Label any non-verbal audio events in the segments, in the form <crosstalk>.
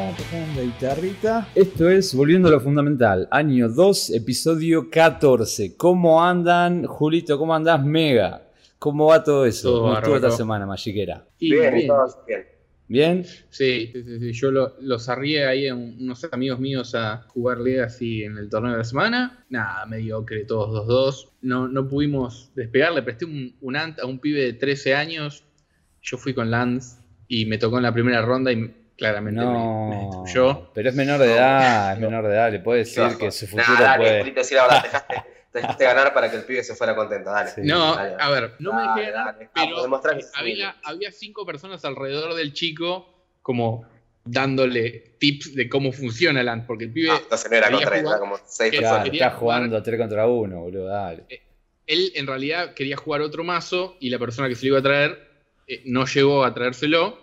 Tocando guitarrita. Esto es Volviendo a lo Fundamental, año 2, episodio 14. ¿Cómo andan, Julito? ¿Cómo andás, Mega? ¿Cómo va todo eso? Todo ¿Cómo estuvo esta semana, Magiquera? Y bien, bien. bien. ¿Bien? Sí, sí, sí, yo lo- los arrié ahí a un- unos amigos míos a jugar Legacy en el torneo de la semana. Nada, mediocre, todos 2-2. No, no pudimos despegar, le presté un, un ant a un pibe de 13 años. Yo fui con Lance y me tocó en la primera ronda y claramente me, me No. destruyó. Pero es menor de edad, es menor de edad. Le puede decir que su Nah, futuro dale, puede. Julito, decí la verdad, dejaste, <laughs> dejaste ganar para que el pibe se fuera contento, dale. Sí. No, Dale, a ver, no me Dale, dejé ganar, dale, pero que eh, había, cinco personas alrededor del chico como dándole tips de cómo funciona el ant, porque el pibe Ah, entonces no era contra él, era como seis Claro, personas. está jugando 3 contra 1, boludo, dale. él en realidad quería jugar otro mazo y la persona que se lo iba a traer eh, no llegó a traérselo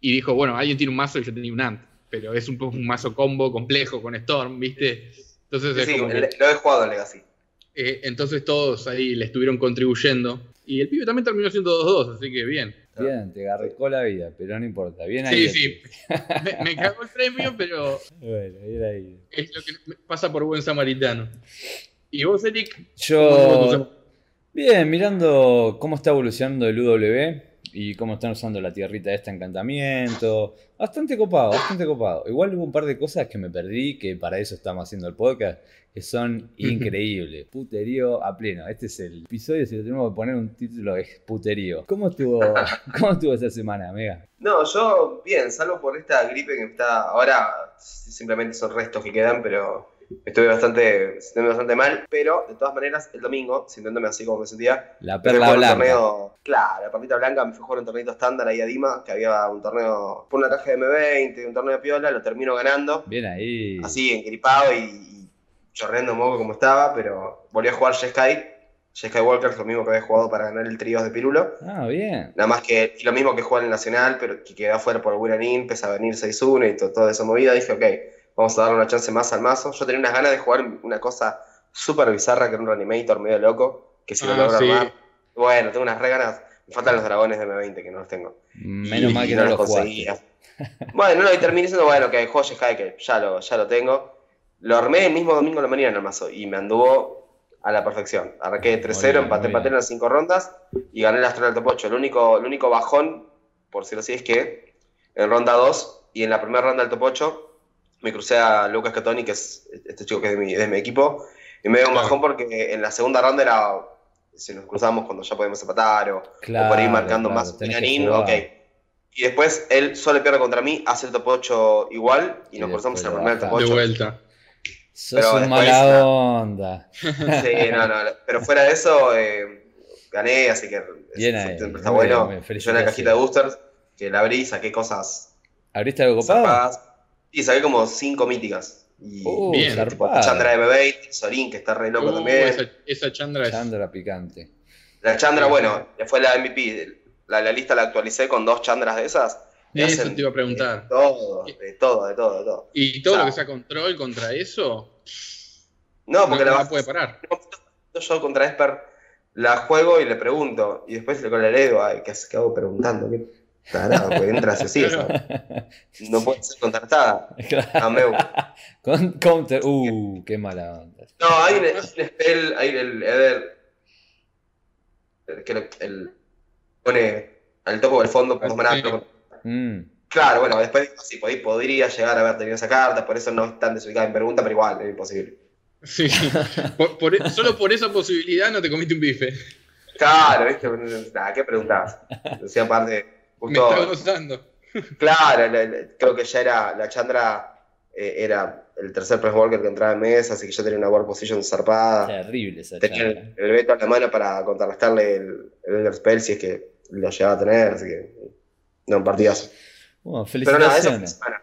y dijo, bueno, alguien tiene un mazo y yo tenía un Ant, pero es un, mazo combo complejo con Storm, ¿viste? Entonces, Sí, es sí, como que- le- lo he jugado en Legacy. eh, entonces todos ahí le estuvieron contribuyendo y el pibe también terminó siendo 2-2, así que bien. Bien, te agarró la vida, pero no importa. Bien ahí. Sí, sí, me, me cagó el premio, pero <laughs> Bueno, bien ahí. es lo que pasa por buen samaritano. ¿Y vos, Eric? ¿Cómo estuvo tu Yo, bien, mirando cómo está evolucionando el UW y cómo están usando la tierrita esta encantamiento. Bastante copado, bastante copado. Igual hubo un par de cosas que me perdí, que para eso estamos haciendo el podcast, que son increíbles. Puterío a pleno. Este es el episodio, si le tenemos que poner un título, es puterío. ¿Cómo estuvo, <laughs> cómo estuvo esa semana, Mega? No, yo bien, salvo por esta gripe que está. Ahora simplemente son restos que quedan, pero estuve bastante, sintiéndome bastante mal. Pero de todas maneras, el domingo, sintiéndome así como me sentía, La perla blanca. torneo. Claro, la perlita blanca me fui a jugar un torneo estándar ahí a Dima, que había un torneo por una caja de M20, un torneo de piola, lo termino ganando. Bien ahí. Así, engripado y, y chorreando un poco como estaba, pero volví a jugar Jeskai. Jeskai Walker es lo mismo que había jugado para ganar el trío de Pirulo. Ah, bien. Nada más que lo mismo que jugar en el Nacional, pero que quedó fuera por Winanin, empezó a venir 6-1 y to- toda esa movida. Dije, ok, vamos a darle una chance más al mazo. Yo tenía unas ganas de jugar una cosa súper bizarra, que era un reanimator medio loco, que si lo Ah, logro sí. armar. Bueno, tengo unas re ganas. Me faltan los dragones de M20, que no los tengo. Menos Y- mal que no, lo los jugaste. conseguía. Bueno, no, y terminé diciendo, bueno, que juego Jeskai, que ya lo, ya lo tengo. Lo armé el mismo domingo de la mañana en el mazo y me anduvo a la perfección. Arranqué de 3-0, Muy bien, empaté, empaté en las 5 rondas y gané el Astral Top 8. El único, el único bajón, por decirlo así, es que en ronda 2 y en la primera ronda del Top 8 me crucé a Lucas Catoni, que es este chico que es de mi, de mi equipo, y me dio un Claro. bajón porque en la segunda ronda era si nos cruzamos cuando ya podemos empatar o, Claro, o por ahí marcando claro, más jugar. ok. Y después él solo pierde contra mí, hace el top 8 igual y, Y nos cruzamos en después el lo primer top bajás. De 8. vuelta. Sos Pero un mala onda. Sí, no, no, pero fuera de eso, eh, gané, así que Bien ahí, siempre está bueno. bien, Yo en la cajita de boosters, que la abrí, saqué cosas ¿Abriste algo copado? Y saqué como 5 míticas. Y Uh, Bien. tipo. Chandra M20, Sorin, que está re loco Uh, también. esa, esa Chandra es... Chandra picante. La Chandra, Sí, bueno, fue la MVP. La, la lista la actualicé con dos Chandras de esas. y Eso hacen te iba a preguntar. De todo, de todo, de todo, de todo. Y todo O sea, lo que sea control contra eso, No, porque no la, la puede parar. yo contra Esper la juego y le pregunto. Y después le con el Edo, ay, ¿qué, hago preguntando? ¿Qué tarado? Pues entra así, Claro. <laughs> No puede ser contratada. Claro. Ameu. Con- Counter. Uh, qué mala onda. No, hay un, spell, hay el Eder. el Que el, pone al topo del fondo, maná, Sí. Mm, Claro, bueno, después sí, podí- podría llegar a haber tenido esa carta, por eso no es tan desubicada en pregunta, pero igual, es imposible. Sí. Por- por- solo por esa posibilidad no te comiste un bife. Claro, ¿viste? Nada, ¿qué preguntabas? Decía aparte, Me está gozando. <laughs> Claro, la- la- creo que ya era, la Chandra eh, era el tercer press walker que entraba en mesa, así que ya tenía una war position zarpada. terrible esa Tenía Chandra. el, el veto a la mano para contrarrestarle el, el Elder Spell si es que lo llegaba a tener, así que no, un partidazo. Bueno, Pero nada, eso fue felicitaciones. semana.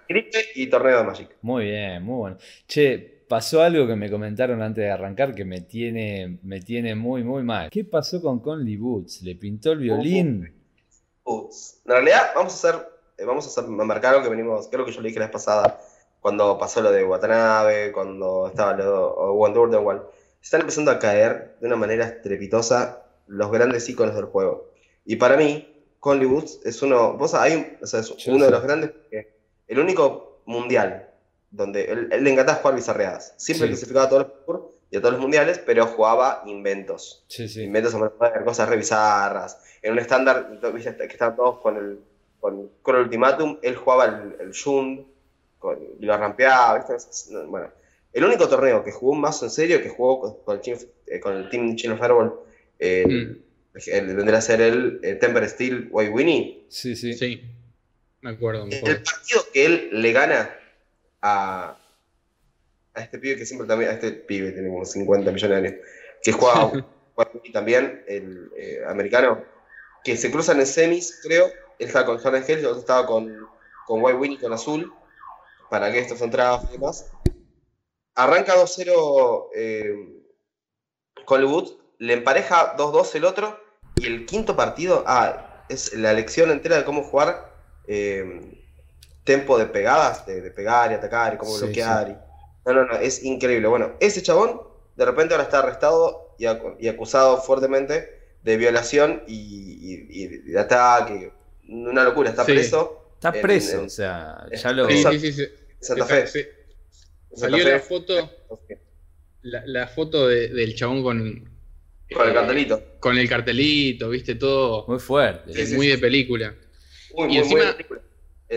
Y torneo de Magic. Muy bien, muy bueno. Che, pasó algo que me comentaron antes de arrancar que me tiene, me tiene muy, muy mal. ¿Qué pasó con Conley Boots? ¿Le pintó el violín? En realidad, vamos a hacer, eh, vamos a hacer, a marcar algo que venimos, creo que yo lo dije la vez pasada, cuando pasó lo de Watanabe, cuando estaba lo de One Durdenwall. Están empezando a caer de una manera estrepitosa los grandes iconos del juego. Y para mí, Conley Boots es uno, vos hay un- o sea, es Yo uno de los grandes, porque el único mundial, donde él, él le encantaba jugar bizarreadas. Siempre Sí. clasificaba a todos los a todos los mundiales, pero jugaba inventos. Sí, sí. Inventos cosas re bizarras. En un estándar, viste que estaban todos con el, con, con el ultimátum, él jugaba el, el Jund, con, y lo rampeaba, Bueno, el único torneo que jugó un mazo en serio, que jugó con, con el, Team- eh, con el Team Chino Fireball, eh, Mm. el- vendría a ser el Temper Steel White Winnie. Sí, sí. Sí. Me acuerdo, me El partido que él le gana a, a este pibe que siempre también, a este pibe tiene como 50 millones de años, que juega <laughs> también, el eh, americano, que se cruzan en semis, creo. Él estaba con Jordan Hell y el otro estaba con, con White Winnie con azul, para que estos son trabas y demás. Arranca 2-0 eh, con Wood, le empareja 2-2 el otro, y el quinto partido, ah, es la lección entera de cómo jugar eh, tempo de pegadas, de, de pegar y atacar y cómo Sí, bloquear. y- no, no, no, es increíble. Bueno, ese chabón de repente ahora está arrestado y, acu- y acusado fuertemente de violación y, y- y de ataque. Una locura, está Sí. preso Está En- preso, en- o sea, ya lo. Sí, sí, sí. Santa Fe. sí. en Santa Salió Fe. la foto, la, la foto de- del chabón con, Con el eh, cartelito. con el cartelito, viste, todo Muy fuerte. Sí, sí, muy sí. de película. Muy, y muy, encima- buena película.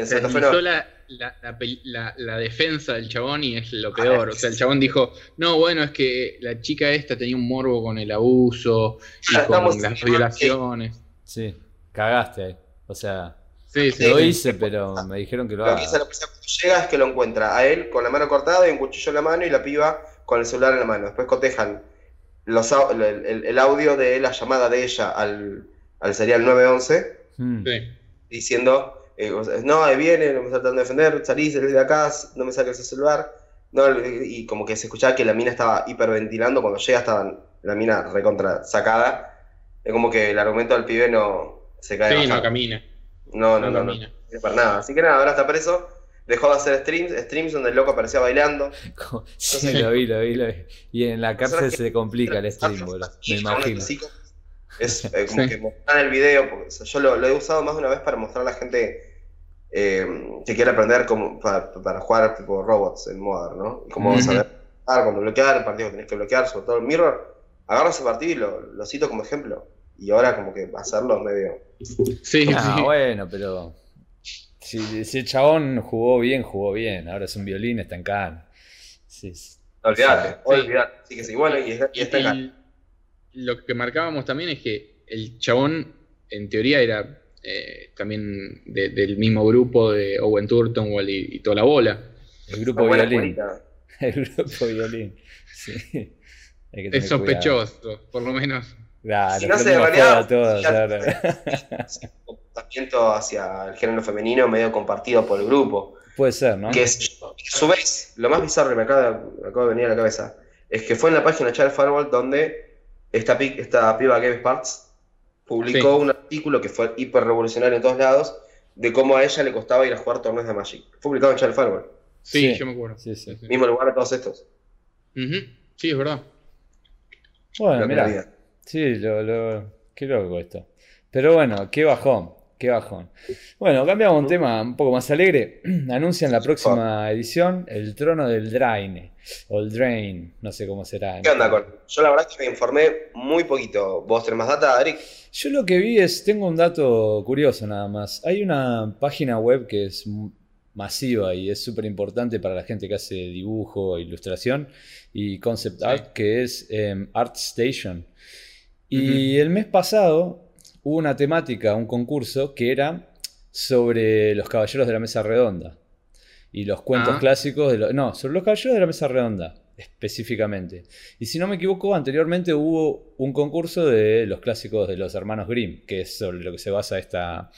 Realizó la, la, la pel- la- la defensa del chabón y es lo peor. O sea, el chabón dijo, no, bueno, es que la chica esta tenía un morbo con el abuso y Ya con las violaciones. Sí, cagaste ahí. O sea, Sí, sí. lo sí. hice, pero me dijeron que lo Lo haga. que dice la policía cuando llega es que lo encuentra a él con la mano cortada y un cuchillo en la mano y la piba con el celular en la mano. Después cotejan los, el, el- el audio de la llamada de ella al, al serial 911 Mm. Sí. diciendo, eh, o sea, no, ahí viene, no me está tratando de defender, salí, salí de acá, no me saques el celular. No, y como que se escuchaba que la mina estaba hiperventilando, cuando llega estaba la mina recontra sacada. Es como que el argumento del pibe no se cae. Sí, bajando. no camina. no, no, no, no, camina. no, para nada. Así que nada, ahora está preso. Dejó de hacer streams, streams donde el loco aparecía bailando. <laughs> Sí, lo vi, lo vi, lo vi. Y en la cárcel se complica el stream, boludo. Me imagino. Es eh, como Sí. que mostrar el video, porque o sea, yo lo, lo he usado más de una vez para mostrar a la gente eh, que quiere aprender cómo, para, para jugar tipo robots en Modern, ¿no? Y cómo Ujú. saber jugar, cuando bloquear, el partido que tenés que bloquear, sobre todo el mirror. Agarro ese partido y lo, lo cito como ejemplo. Y ahora como que hacerlo medio... Sí, Ah, sí. bueno, pero. Si, si el chabón jugó bien, jugó bien. Ahora es un violín, está en Cannes. Sí, sí. Olvídate, Sí. olvídate. Así que sí, bueno, y, y está acá. el- lo que marcábamos también es que el chabón, en teoría, era eh, también de- del mismo grupo de Owen Turtonwell y, y toda la bola. El grupo violín. <laughs> El grupo violín. Sí. Hay que tener Es sospechoso, por lo menos. Si no se prendemos debería- fuego a todos, ya- claro. un comportamiento hacia el género femenino medio compartido por el grupo. Puede ser, ¿no? Que es, a su vez, lo más bizarro que me acaba, me acaba de venir a la cabeza es que fue en la página Child Firewall donde esta, pi- esta piba Gabe Sparks publicó Sí. un artículo que fue hiper revolucionario en todos lados de cómo a ella le costaba ir a jugar torneos de Magic. Fue publicado en Child Firewall, Sí, Sí. yo me acuerdo. Sí, sí. mismo lugar de todos estos. Sí, es verdad. Bueno, mira. Sí, lo, lo, qué loco esto. Pero bueno, qué bajón, qué bajón. Bueno, cambiamos un tema un poco más alegre. <clears throat> Anuncian la próxima edición El Trono del Drain, o el Drain, no sé cómo será. ¿Qué onda con? Yo la verdad es que me informé muy poquito. ¿Vos tenés más data, Eric? Yo lo que vi es, tengo un dato curioso nada más. Hay una página web que es masiva y es súper importante para la gente que hace dibujo, ilustración y concept Sí. art, que es em, ArtStation. Y el mes pasado hubo una temática, un concurso que era sobre los caballeros de la mesa redonda y los cuentos Ah. clásicos de los... No, sobre los caballeros de la mesa redonda específicamente. Y si no me equivoco, anteriormente hubo un concurso de los clásicos de los hermanos Grimm, que es sobre lo que se basa esta,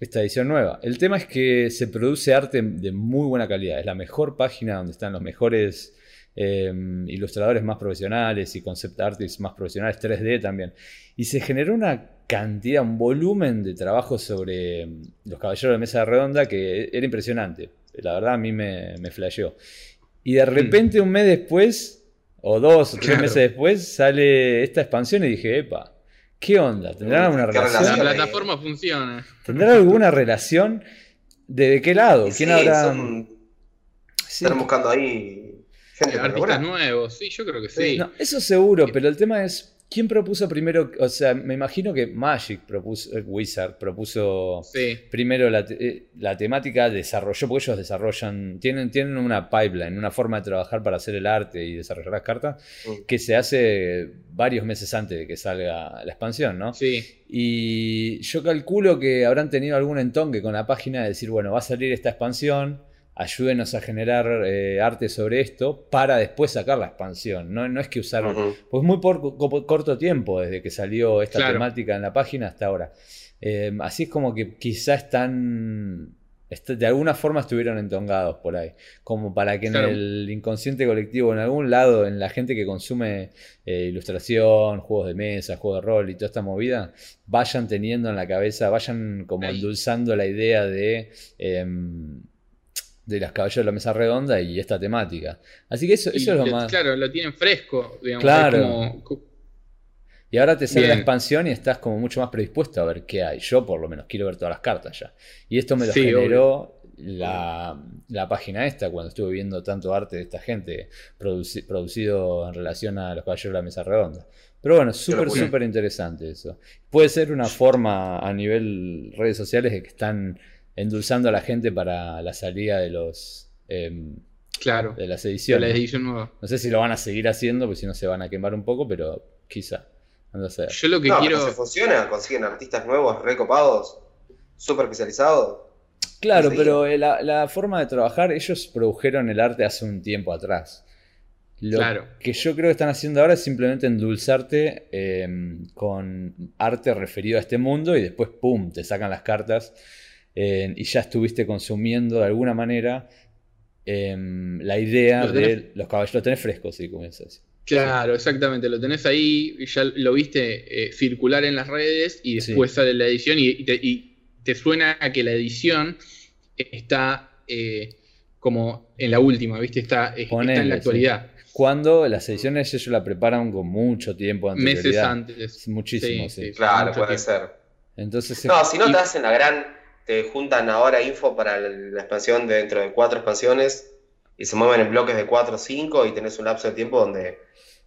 esta edición nueva. El tema es que se produce arte de muy buena calidad. Es la mejor página donde están los mejores eh, ilustradores más profesionales y concept artists más profesionales, 3D también. Y se generó una cantidad, un volumen de trabajo sobre mm, los caballeros de mesa redonda que era impresionante. La verdad a mí me, me flasheó. Y de repente un mes después, o dos o tres Claro. meses después, sale esta expansión y dije, epa, ¿qué onda? ¿Tendrán alguna ¿Qué relación? La plataforma funciona. ¿Tendrán alguna relación? ¿De qué lado? ¿Quién sí, habrá...? son Sí. Están buscando ahí gente Artistas nuevos, sí, yo creo que sí. No, eso seguro, pero el tema es. ¿Quién propuso primero? O sea, me imagino que Magic propuso, eh, Wizard propuso Sí, primero la, te- eh, la temática, desarrolló, porque ellos desarrollan, tienen, tienen una pipeline, una forma de trabajar para hacer el arte y desarrollar las cartas, Mm. que se hace varios meses antes de que salga la expansión, ¿no? sí. Y yo calculo que habrán tenido algún entonque con la página de decir, bueno, va a salir esta expansión, ayúdenos a generar eh, arte sobre esto para después sacar la expansión. No, no es que usaron, Ujú. pues muy por co- corto tiempo desde que salió esta Claro. temática en la página hasta ahora. Eh, así es como que quizás están, est- de alguna forma estuvieron entongados por ahí, como para que Claro. en el inconsciente colectivo, en algún lado, en la gente que consume eh, ilustración, juegos de mesa, juegos de rol y toda esta movida, vayan teniendo en la cabeza, vayan como endulzando la idea de... de las caballeros de la mesa redonda y esta temática. Así que eso, Y eso es lo más. Claro, lo tienen fresco, digamos. Claro. como- co- Y ahora te sale la expansión y estás como mucho más predispuesto a ver qué hay. Yo por lo menos quiero ver todas las cartas ya. Y esto me lo Sí, generó la, la página esta cuando estuve viendo tanto arte de esta gente produci- producido en relación a los caballeros de la mesa redonda. Pero bueno, súper, súper interesante eso. Puede ser una forma a nivel redes sociales de que están endulzando a la gente para la salida de los em, claro. de las de ediciones. la edición nueva. No sé si lo van a seguir haciendo, porque si no se van a quemar un poco, pero quizá. A saber. Yo lo que No, quiero. pero si funciona, consiguen artistas nuevos, recopados, súper especializados. Claro, pero eh, la, la forma de trabajar, ellos produjeron el arte hace un tiempo atrás. Lo Claro. que yo creo que están haciendo ahora es simplemente endulzarte eh, con arte referido a este mundo y después, ¡pum!, te sacan las cartas eh, y ya estuviste consumiendo de alguna manera eh, la idea Lo de los caballeros. Lo tenés fresco, sí, como es así. Claro, exactamente. Lo tenés ahí, ya lo viste eh, circular en las redes y Sí. después sale la edición y, y te, y te suena a que la edición está eh, como en la última, ¿viste? Está, es- está Ponele, en la sí. actualidad. Cuando las ediciones ellos la preparan con mucho tiempo de Meses antes. Muchísimo, sí. Claro, puede tiempo. ser. Entonces, No, si no te hacen la gran, te juntan ahora info para la expansión de dentro de cuatro expansiones y se mueven en bloques de cuatro o cinco y tenés un lapso de tiempo donde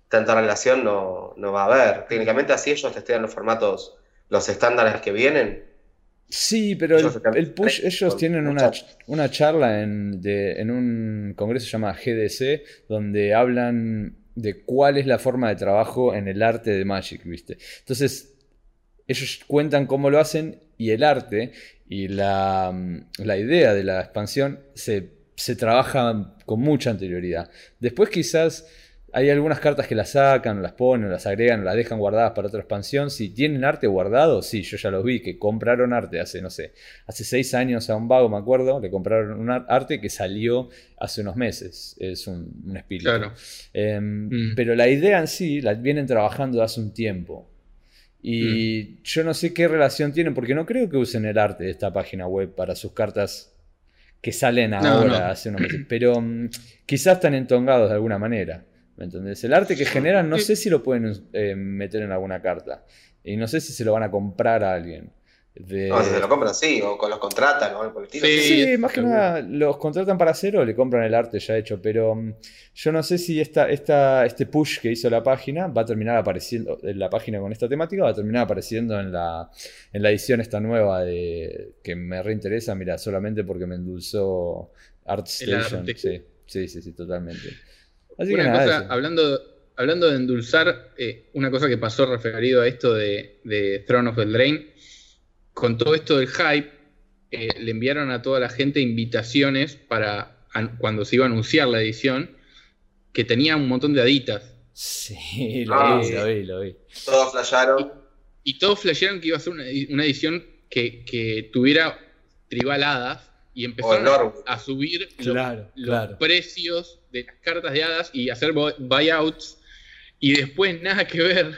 tanta relación no, no va a haber. Técnicamente así ellos testean los formatos, los estándares que vienen. Sí, pero el, Ellos están el push, ellos tienen una, una charla en, de- en un congreso llamado GDC, donde hablan de cuál es la forma de trabajo en el arte de Magic, ¿viste? Entonces, ellos cuentan cómo lo hacen y el arte y la, la idea de la expansión se, se trabaja con mucha anterioridad. Después quizás hay algunas cartas que las sacan, las ponen, las agregan, las dejan guardadas para otra expansión. Si tienen arte guardado, sí, yo ya los vi, que compraron arte hace, no sé, hace seis años a un vago, me acuerdo, le compraron un ar- arte que salió hace unos meses. Es un, un espíritu. Claro. Eh, Mm. Pero la idea en sí la vienen trabajando hace un tiempo. Y Mm. yo no sé qué relación tienen, porque no creo que usen el arte de esta página web para sus cartas que salen ahora, no. hace unos meses. Pero mm, quizás están entongados de alguna manera. ¿Me entendés? El arte que generan, no sé si lo pueden eh, meter en alguna carta. Y no sé si se lo van a comprar a alguien. De- No, si se lo compran, sí, o con los contratan o algo por el. Sí. Sí, más que nada los contratan para hacer o le compran el arte ya hecho, pero mm, yo no sé si esta, esta, este push que hizo la página va a terminar apareciendo, en la página con esta temática va a terminar apareciendo en la, en la edición esta nueva de que me reinteresa, mira, solamente porque me endulzó El ArtStation. arte. Sí, sí, sí, sí, totalmente. Así que Una nada, cosa, hablando, hablando de endulzar, eh, una cosa que pasó referido a esto de, de Throne of Eldraine, con todo esto del hype, eh, le enviaron a toda la gente invitaciones para an- cuando se iba a anunciar la edición, que tenía un montón de aditas. Sí, lo Ah, vi, sí. lo vi, lo vi. Todos flasharon. Y todos flashearon que iba a ser una, una edición que, que tuviera tribaladas y empezaron a, subir Claro, los claro. precios de las cartas de hadas y hacer bu- buyouts. Y después nada que ver.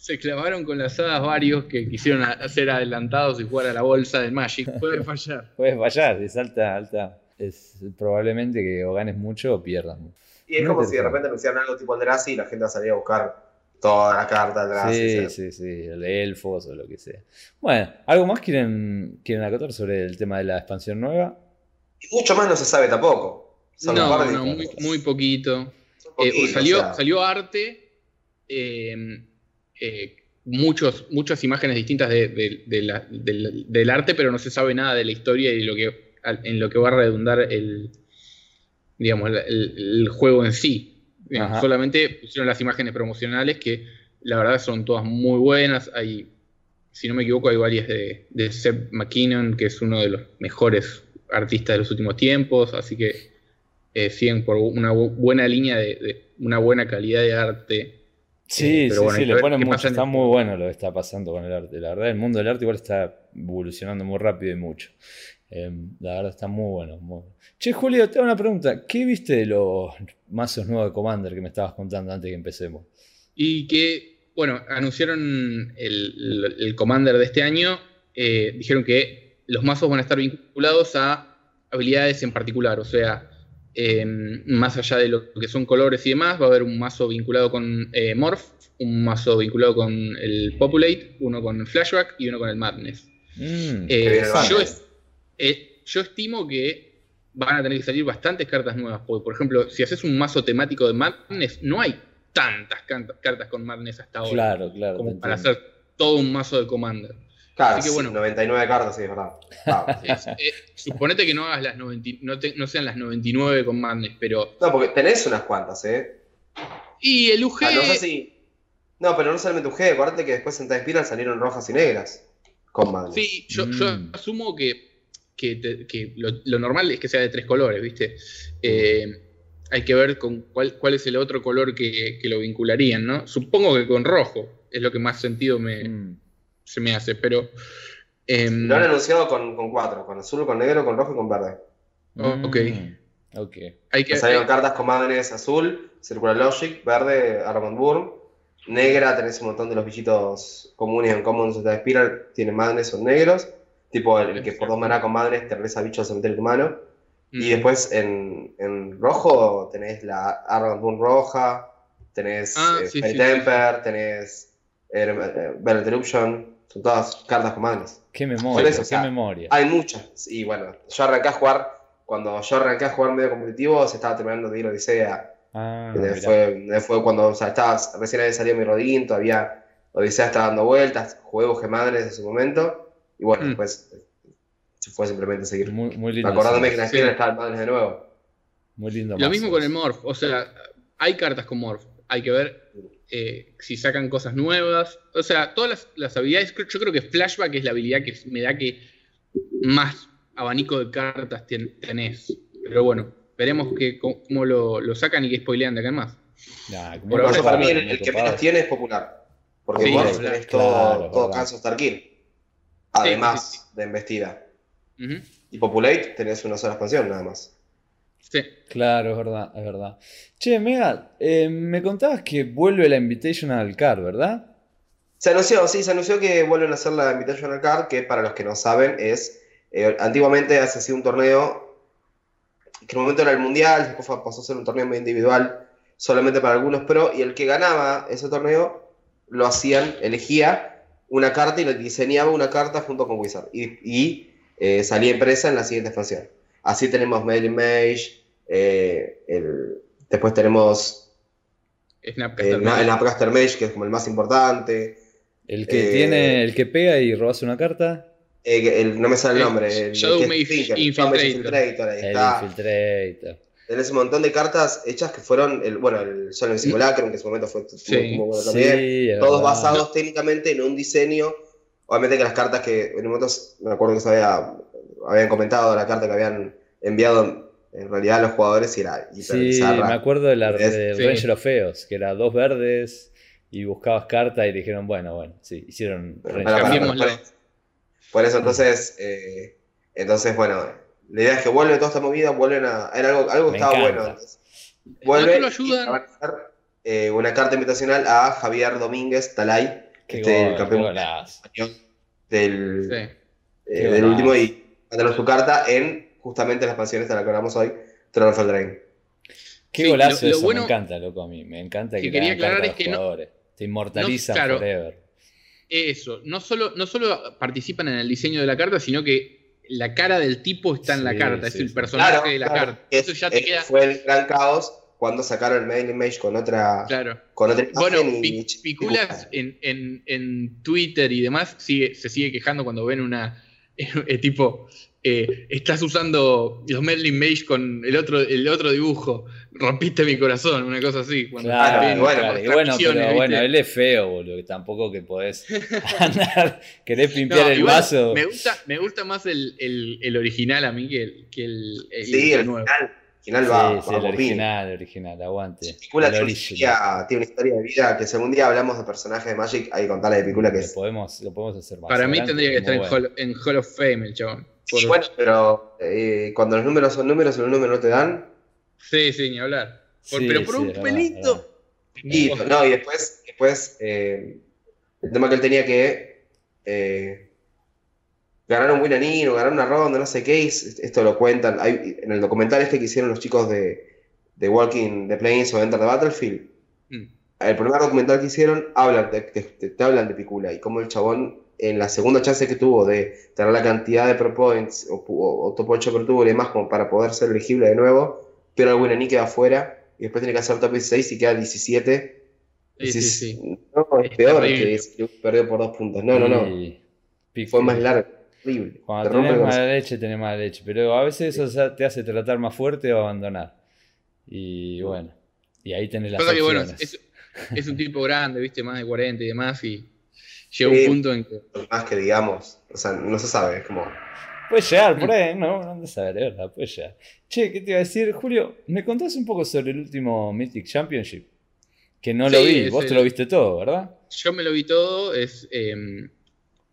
Se clavaron con las hadas varios que quisieron hacer adelantados y jugar a la bolsa del Magic. <laughs> Puede fallar. Puedes fallar, es alta, alta. Es probablemente que o ganes mucho o pierdas mucho. Y es Muy como si de repente anunciaran algo tipo Eldrazi y la gente va a salir a buscar toda la carta de Eldrazi. Sí, o sea. sí, sí, el de elfos o lo que sea. Bueno, ¿algo más quieren, quieren acotar sobre el tema de la expansión nueva? Y mucho más no se sabe tampoco. Son un no, par de no, muy, muy poquito. Eh, salió, o sea, salió arte, eh, eh, muchos, muchas imágenes distintas de- de- de la- del, del arte, pero no se sabe nada de la historia y lo que, en lo que va a redundar el, digamos, el, juego en sí. Ajá. solamente pusieron las imágenes promocionales que la verdad son todas muy buenas. Hay, si no me equivoco, hay varias de, de Seb McKinnon, que es uno de los mejores artistas de los últimos tiempos, así que eh, siguen por una bu- buena línea de, de una buena calidad de arte. Sí, Eh, pero sí, bueno, sí, le ponen mucho. Está el muy bueno lo que está pasando con el arte. La verdad, el mundo del arte igual está evolucionando muy rápido y mucho. Eh, la verdad está muy bueno. muy. Che, Julio, te hago una pregunta. ¿Qué viste de los mazos nuevos de Commander que me estabas contando antes que empecemos? Y que, bueno, anunciaron el Commander de este año, eh, dijeron que los mazos van a estar vinculados a habilidades en particular, o sea, eh, más allá de lo que son colores y demás, va a haber un mazo vinculado con eh, Morph, un mazo vinculado con el Populate, uno con el Flashback y uno con el Madness. Mm, Eh, yo, es- eh, yo estimo que van a tener que salir bastantes cartas nuevas. Porque, por ejemplo, si haces un mazo temático de Madness, no hay tantas cartas con Madness hasta ahora. claro, claro. como para hacer todo un mazo de Commander. Claro, así que bueno. 99 cartas, sí, es verdad. Ah. Es- <laughs> eh, suponete que no hagas las 90 no, te- no sean las 99 con Madness, pero. No, porque tenés unas cuantas, ¿eh? Y el UG. Ah, no sé si. No, pero no solamente UG, acuérdate que después en Time salieron rojas y negras con Madness. Sí, yo, yo Mm. asumo que, que, te- que lo, lo normal es que sea de tres colores, ¿viste? Eh, hay que ver con cuál, cuál es el otro color que, que lo vincularían, ¿no? Supongo que con rojo es lo que más sentido me, Mm. Se me hace, pero. em, Lo han anunciado con, con cuatro, con azul, con negro, con rojo y con verde. Oh, ok. Mm, Ok. hay que, Salieron cartas con Madness azul, Circular Logic, verde, Armand Burn. Negra, tenés un montón de los bichitos comunes en Commons de Spiral, tienen Madness, son negros. Tipo el, el que por dos maná con Madness te regresa bichos a meter en tu mano. mm, Y después en, en rojo tenés la Armand Burn roja, tenés Ah, eh, sí, Fey sí, Temper, tenés eh, eh, son todas cartas con. Qué memoria, eso, o qué sea, memoria. Hay muchas. Y bueno, yo arranqué a jugar, cuando yo arranqué a jugar medio competitivo, se estaba terminando de ir Odisea. Ah, fue, fue cuando, o sea, estaba, recién había salido mi rodín, todavía Odisea estaba dando vueltas, jugué G Madres en su momento. Y bueno, Mm. después se fue simplemente seguir. Muy, muy lindo. Acordándome que en la Sí. esquina estaba el Madres de nuevo. Muy lindo. Lo mismo con el. Morph, o sea, hay cartas con Morph, hay que ver eh, si sacan cosas nuevas, o sea, todas las, las habilidades, creo- yo creo que Flashback es la habilidad que me da que más abanico de cartas tien- tenés, pero bueno, veremos que, cómo, lo, lo sacan y qué spoilean de acá en más. Nah, Por eso para mí el, que menos tiene es popular. Porque Sí, claro, tenés todo, claro, todo verdad. Canso Star Kill. Además sí, de embestida. Y Populate tenés una sola expansión nada más. Sí. Claro, es verdad, es verdad. Che, Mega, eh, me contabas que vuelve la Invitational Card, ¿verdad? Se anunció, sí, se anunció que vuelven a hacer la Invitational Card, que para los que no saben es, eh, antiguamente hace sido un torneo, que en un momento era el Mundial, después pasó a ser un torneo muy individual, solamente para algunos pro, y el que ganaba ese torneo lo hacían, elegía una carta y le diseñaba una carta junto con Wizard, y, y, eh, salía impresa en la siguiente expansión. Así tenemos Mail Mage, eh, el- después tenemos Snapcaster el, Mage. el Mage, que es como el más importante. El que Eh, tiene, el que pega y robas una carta. Eh, que el- no me sale el nombre. El, Shadow Mage Infiltrator. Ahí El está. Infiltrator. Tenés un montón de cartas hechas que fueron, el, bueno, el Solemn Simulacrum, que en su momento fue Sí. muy, muy bueno también. Sí, Todos verdad. basados técnicamente en un diseño. Obviamente que las cartas que en un momento, me acuerdo que se había, habían comentado la carta que habían enviado en realidad a los jugadores y era hiper Sí, bizarra. me acuerdo de la Sí. Ranger of Feos, que era dos verdes y buscabas carta y dijeron, bueno, bueno, sí, hicieron Ranger para- of para- por, eso entonces, eh, entonces bueno, la idea es que vuelve toda esta movida, vuelven a, era algo, algo que Me estaba encanta. bueno. entonces, vuelve ¿No te lo y ayudan? van a hacer, eh, una carta invitacional a Javier Domínguez Talay, Qué este, el gol, campeón golazo. español del, Sí. eh, del último y va a tener su carta en justamente la expansión esta de la que hablamos hoy, Throne of Eldraine. Qué Sí, golazo lo- lo eso, bueno me encanta, loco, a mí. Me encanta que, que quería aclarar es que no-. Te inmortalizan claro. forever. Eso, no solo, no solo participan en el diseño de la carta, sino que la cara del tipo está en la Sí, carta, es el personaje Claro, de la claro. carta. Es- Eso ya te es- queda. Fue el gran caos cuando sacaron el mail image con otra, Claro. con otra Bueno, y- Piculas en, en- en Twitter y demás sigue, se sigue quejando cuando ven una. <laughs> eh, tipo, eh, estás usando los Merlin Mage con el otro, el otro dibujo. Rompiste mi corazón, una cosa así. Cuando Claro, ven bueno, claro. Y bueno, pero bueno, él es feo, boludo. Que tampoco que podés <laughs> andar, querés limpiar No, el igual vaso. Me gusta, me gusta más el, el- el original a mí que el, que el, el- Sí, el nuevo. final, el final Sí, va, sí, va el original, el original, aguante. Picula El tiene una, original. historia, tiene una historia de vida que si algún día hablamos de personajes de Magic, hay que contarle de Picula que Lo es. podemos, lo podemos hacer más. Para mí tendría que estar en. Hall, en Hall of Fame el chabón. Por- Sí, bueno, pero eh, cuando los números son números y los números no te dan, sí, sí, ni hablar. Por- Sí, pero por sí, un verdad, pelito. Y, no, y después, después eh, el tema que él tenía que eh, ganar un win anino, ganar una ronda, no sé qué, y esto lo cuentan. Hay, en el documental este que hicieron los chicos de, de Walking the Plains o Enter the Battlefield, Mm. el primer documental que hicieron hablan de, te, te- te hablan de Picula y cómo el chabón en la segunda chance que tuvo de tener la cantidad de pro points o, o- o top 8 per tuvo y demás como para poder ser elegible de nuevo, pero el Winani queda afuera y después tiene que hacer top 16 y queda 17. Sí, sí, sí. No, es Es peor terrible. que perdió por dos puntos. No, no, no. Fue más largo. Horrible. Cuando Te tenés mala corazón. leche, tenés mala leche. Pero a veces eso te hace tratar más fuerte o abandonar. Y bueno, y ahí tenés las Pasa que, bueno, opciones. es, es un tipo <laughs> grande, viste, más de 40 y demás, y llega Sí. un punto en que. Más que digamos. O sea, no se sabe. Es como. Puede llegar por <laughs> ahí, no, no andes a ver, es verdad, puede llegar. Che, ¿qué te iba a decir? Julio, ¿me contás un poco sobre el último Mythic Championship? Que no lo vi, vos te lo viste todo, ¿verdad? Yo me lo vi todo, es eh,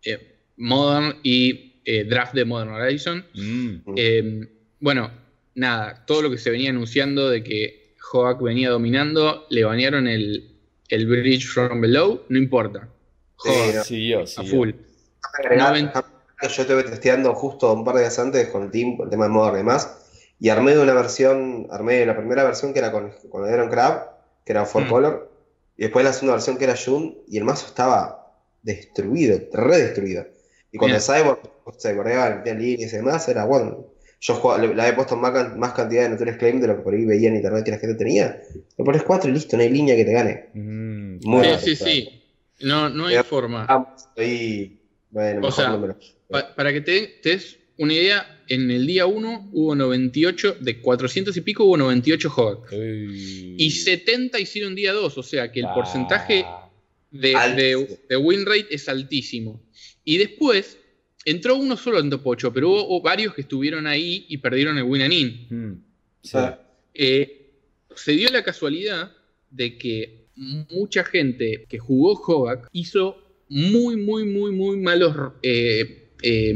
eh, Modern y eh, Draft de Modern Horizon. Mm, Eh, bueno, nada, todo lo que se venía anunciando de que Hoak venía dominando, le banearon el, el Bridge from Below, no importa. Sí, Hoak no. a full. agregar, yo estuve testeando justo un par de días antes con el team, con el tema de Modern y demás. Y armé de una versión, armé la primera versión que era con, con el Iron Crab, que era Four Mm. Color. Y después la segunda versión que era Jun, y el mazo estaba destruido, redestruido. Y cuando Cyborg se bordeaba, metía líneas y demás, era bueno. Yo jugaba- le, le había puesto más, can- más cantidad de Notorious Claim de lo que por ahí veía en internet que la gente tenía. Le pones 4 y listo, no hay línea que te gane. Mm, Muy Sí, sí, claro. sí. No, no hay Mira, forma. Ah, ahí, bueno, O sea, número. Pa- para que te, te des una idea, en el día 1 hubo 98, de 400 y pico hubo 98 Hoak. Uy. Y 70 hicieron día 2, o sea que el Ah, porcentaje de, de- de win rate es altísimo. Y después entró uno solo en top 8, pero hubo, hubo varios que estuvieron ahí y perdieron el win and in. Mm, sí. Ah, Eh, se dio la casualidad de que mucha gente que jugó Hoak hizo muy, muy, muy, muy malos eh, eh,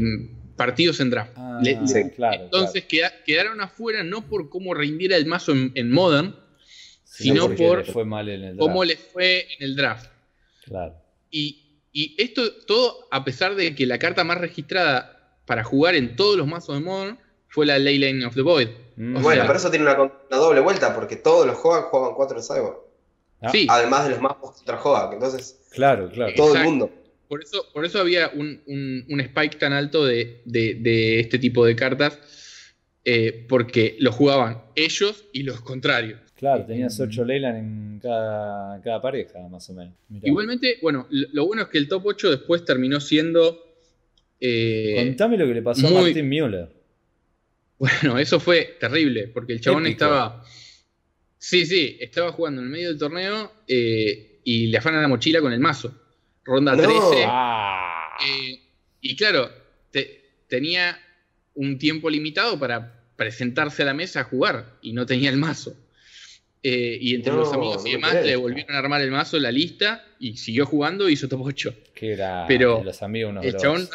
partidos en draft. Ah, Le- le- Sí. claro, Entonces queda- quedaron afuera no por cómo rindiera el mazo en, en Modern, sino por le fue mal en el cómo les fue en el draft. Claro. Y, y esto todo a pesar de que la carta más registrada para jugar en todos los mazos de Modern fue la Leyline of the Void. Mm, Bueno, sea- pero eso tiene una, una doble vuelta, porque todos los Hogan juegan 4 de Cyborg. ah, Sí, Además de los más contra Hogan. Entonces, Claro, claro. todo el mundo. por eso, por eso había un, un- un spike tan alto de, de- de este tipo de cartas, eh, porque lo jugaban ellos y los contrarios. Claro, tenías 8 Leyland en cada, cada pareja, más o menos. Mirá. Igualmente, bueno, lo, lo bueno es que el top 8 después terminó siendo... eh, Contame lo que le pasó muy- a Martin Müller. Bueno, eso fue terrible, porque el chabón Épico. estaba. Sí, sí, estaba jugando en el medio del torneo eh, y le afanan la mochila con el mazo. Ronda No. 13. Ah, eh, y claro, te- tenía un tiempo limitado para presentarse a la mesa a jugar y no tenía el mazo. Eh, y entre No, los amigos y no demás le volvieron a armar el mazo la lista y siguió jugando y hizo top 8. que era Pero de los amigos unos El chabón.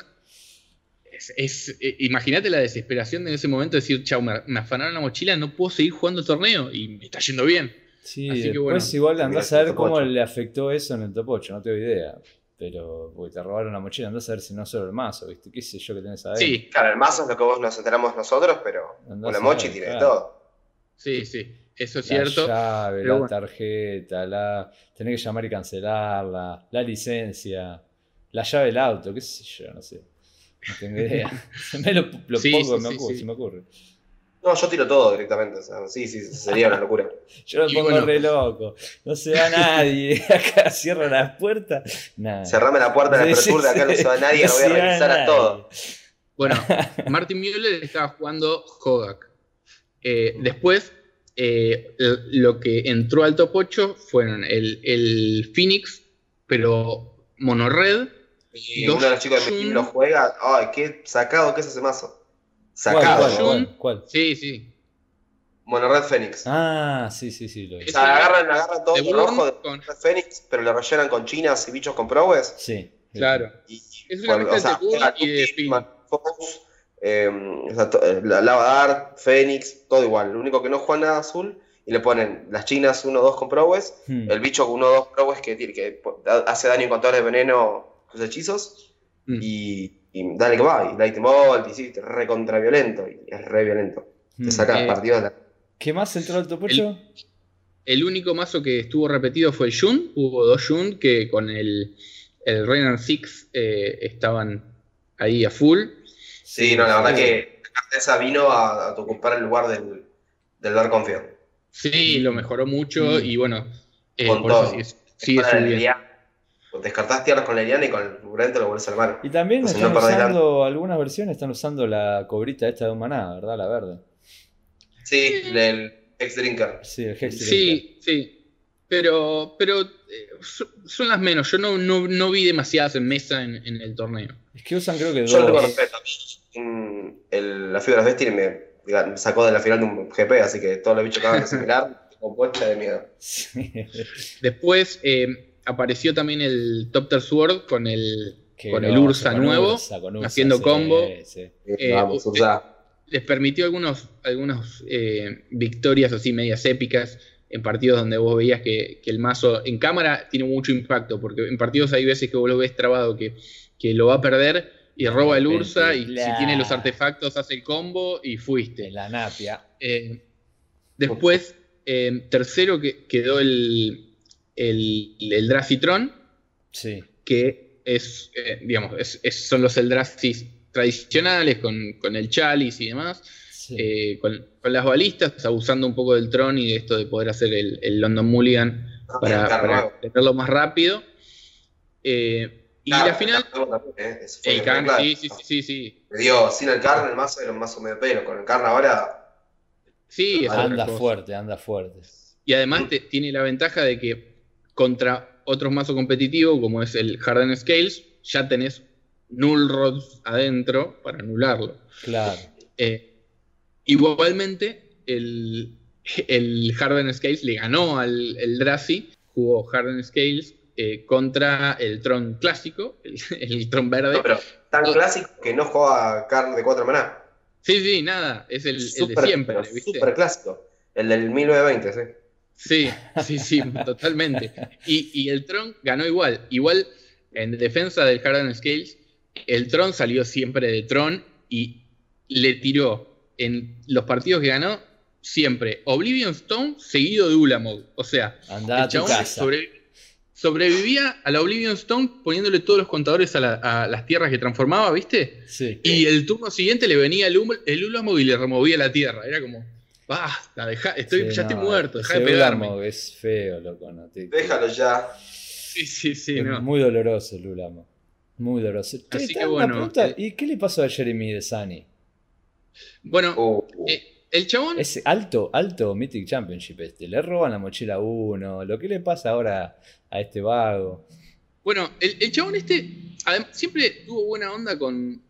Es, es- eh, imagínate la desesperación de en ese momento de decir, chau, me, me afanaron la mochila, no puedo seguir jugando el torneo y me está yendo bien. Sí, Así que después bueno. igual andás a ver cómo le afectó eso en el top 8, no tengo idea. Pero, porque te robaron la mochila, andás a ver si no solo el mazo, ¿viste? ¿Qué sé yo que tenés adentro? Sí, Claro, el mazo es lo que vos nos enteramos nosotros, pero Andás una a mochi tiene claro. todo. sí, sí, eso es La cierto. llave, pero la bueno. tarjeta, la... tenés que llamar y cancelarla, la licencia, la llave del auto, qué sé yo, no sé. No tengo idea. <laughs> <laughs> me lo, lo Sí, pongo, sí, me sí, ocurre, sí. se me ocurre. No, yo tiro todo directamente. O sea, sí, sí, sería una locura. <laughs> Yo lo Y pongo bueno. re loco. No se va nadie. <laughs> Acá cierro las puertas. Nada. Cerrame la puerta en el Sí, Tour de acá, no se va nadie, <laughs> lo voy a revisar a todo. Bueno, Martin Müller estaba jugando Hogak. Eh, después, eh, lo que entró al top 8 fueron el, el Phoenix, pero monored. Y Dos uno de los chicos de mi lo juega. Ay, qué sacado que es ese mazo. ¿Cuál, Sacado. cuál, cuál, cuál? Sí, sí. Monored Fénix. Ah, sí, sí, sí, lo. O sea, agarran, agarran todo De el rojo de con- Red Fénix, pero lo rellenan con chinas y bichos con probes. Sí. Claro. Y, Es una de y Phoenix. Man, Fox, eh, o sea, to- eh, la Lava Dart, Fénix, todo igual. Lo único que no juega nada azul y le ponen las chinas 1-2 con probes, Hmm. el bicho con 1-2 probes que, que hace daño con de veneno, sus hechizos, Mm. y, y dale que va, y Lightning Bolt, y sí, re contra violento, y es re violento. Hmm. Te saca Eh, partidos de la... ¿Qué más entró al top 8? El único mazo que estuvo repetido fue el Jun. Hubo dos Jun que con el, el Reign Six eh, estaban ahí a full. Sí, no, la verdad que esa vino a, a ocupar el lugar del, del Dark Confiance. Sí, lo mejoró mucho Mm. y bueno, eh, Con por eso todo. sigue, sigue subiendo. Liliana. Descartás tierras con la Liliana y con el Furente lo vuelves a armar. Y también Pues están no usando, algunas versiones están usando la cobrita esta de un maná, ¿verdad? La verde. Sí, el ex drinker. Sí, el Hex Sí, sí. Pero, pero eh, so- son las menos. Yo no, no, no vi demasiadas en mesa en, en el torneo. Es que usan creo que Yo tengo dos. respeto. Mm, el- la fibra Vestir me, me sacó de la final de un GP, así que todos los bichos que acaban de similar, <laughs> con pocha de miedo. Sí. Después eh, apareció también el Topter Sword con el, Qué con el Ursa con nuevo, Ursa, con Ursa, haciendo sí, combo. sí. Eh, Vamos, eh, Ursa. les permitió algunos, algunos eh, victorias así medias épicas en partidos donde vos veías que, que el mazo en cámara tiene mucho impacto, porque en partidos hay veces que vos lo ves trabado que, que lo va a perder y roba el Ursa y si tiene los artefactos hace el combo y fuiste. En la napia. Eh, después, eh, tercero que quedó el, el, el Dracitron, Sí. que es, eh, digamos, es- es- son los Eldrasis tradicionales con, con el Chalice y demás. sí. Eh, con, con las balistas, abusando un poco del Tron y de esto de poder hacer el, el London Mulligan para, carro para nuevo. tenerlo más rápido. Eh, y Claro, la final, el ¿eh? Karn, clave. sí, sí, sí, sí, sí. Me dio, sin el carne el mazo era un mazo medio pelo. Con el carne ahora, Sí, es anda fuerte, anda fuerte. Y además te- tiene la ventaja de que contra otros mazos competitivos, como es el Harden Scales, ya tenés null rods adentro para anularlo. Claro. Eh, igualmente, el, el Harden Scales le ganó al el Drazi, jugó Harden Scales eh, contra el Tron clásico, <laughs> el, el Tron verde. no, pero tan Oh. clásico que no juega carne de 4 maná. Sí, sí, nada, es el, el de siempre. Súper clásico. El del 1920, sí. Sí, sí, sí, totalmente. Y, y el Tron ganó igual. Igual, en defensa del Harden Scales, el Tron salió siempre de Tron y le tiró en los partidos que ganó siempre Oblivion Stone seguido de Ulamog. O sea, el chabón sobre- sobrevivía a la Oblivion Stone poniéndole todos los contadores a, la- a las tierras que transformaba, ¿viste? Sí. Y el turno siguiente le venía el, el Ulamog y le removía la tierra. Era como, basta, deja, estoy, Sí, ya no, estoy muerto, deja de pegarme. Ulamo es feo, loco. No te... Déjalo ya. Sí, sí, sí, es no. muy doloroso el Ulamo. Muy doloroso. Así que bueno, pregunta, eh. ¿Y qué le pasó a Jeremy de Sani? Bueno, uh. eh, el chabón, Es alto, alto Mythic Championship este. Le roban la mochila a uno. Lo que le pasa ahora a este vago. bueno, el, el chabón este siempre tuvo buena onda con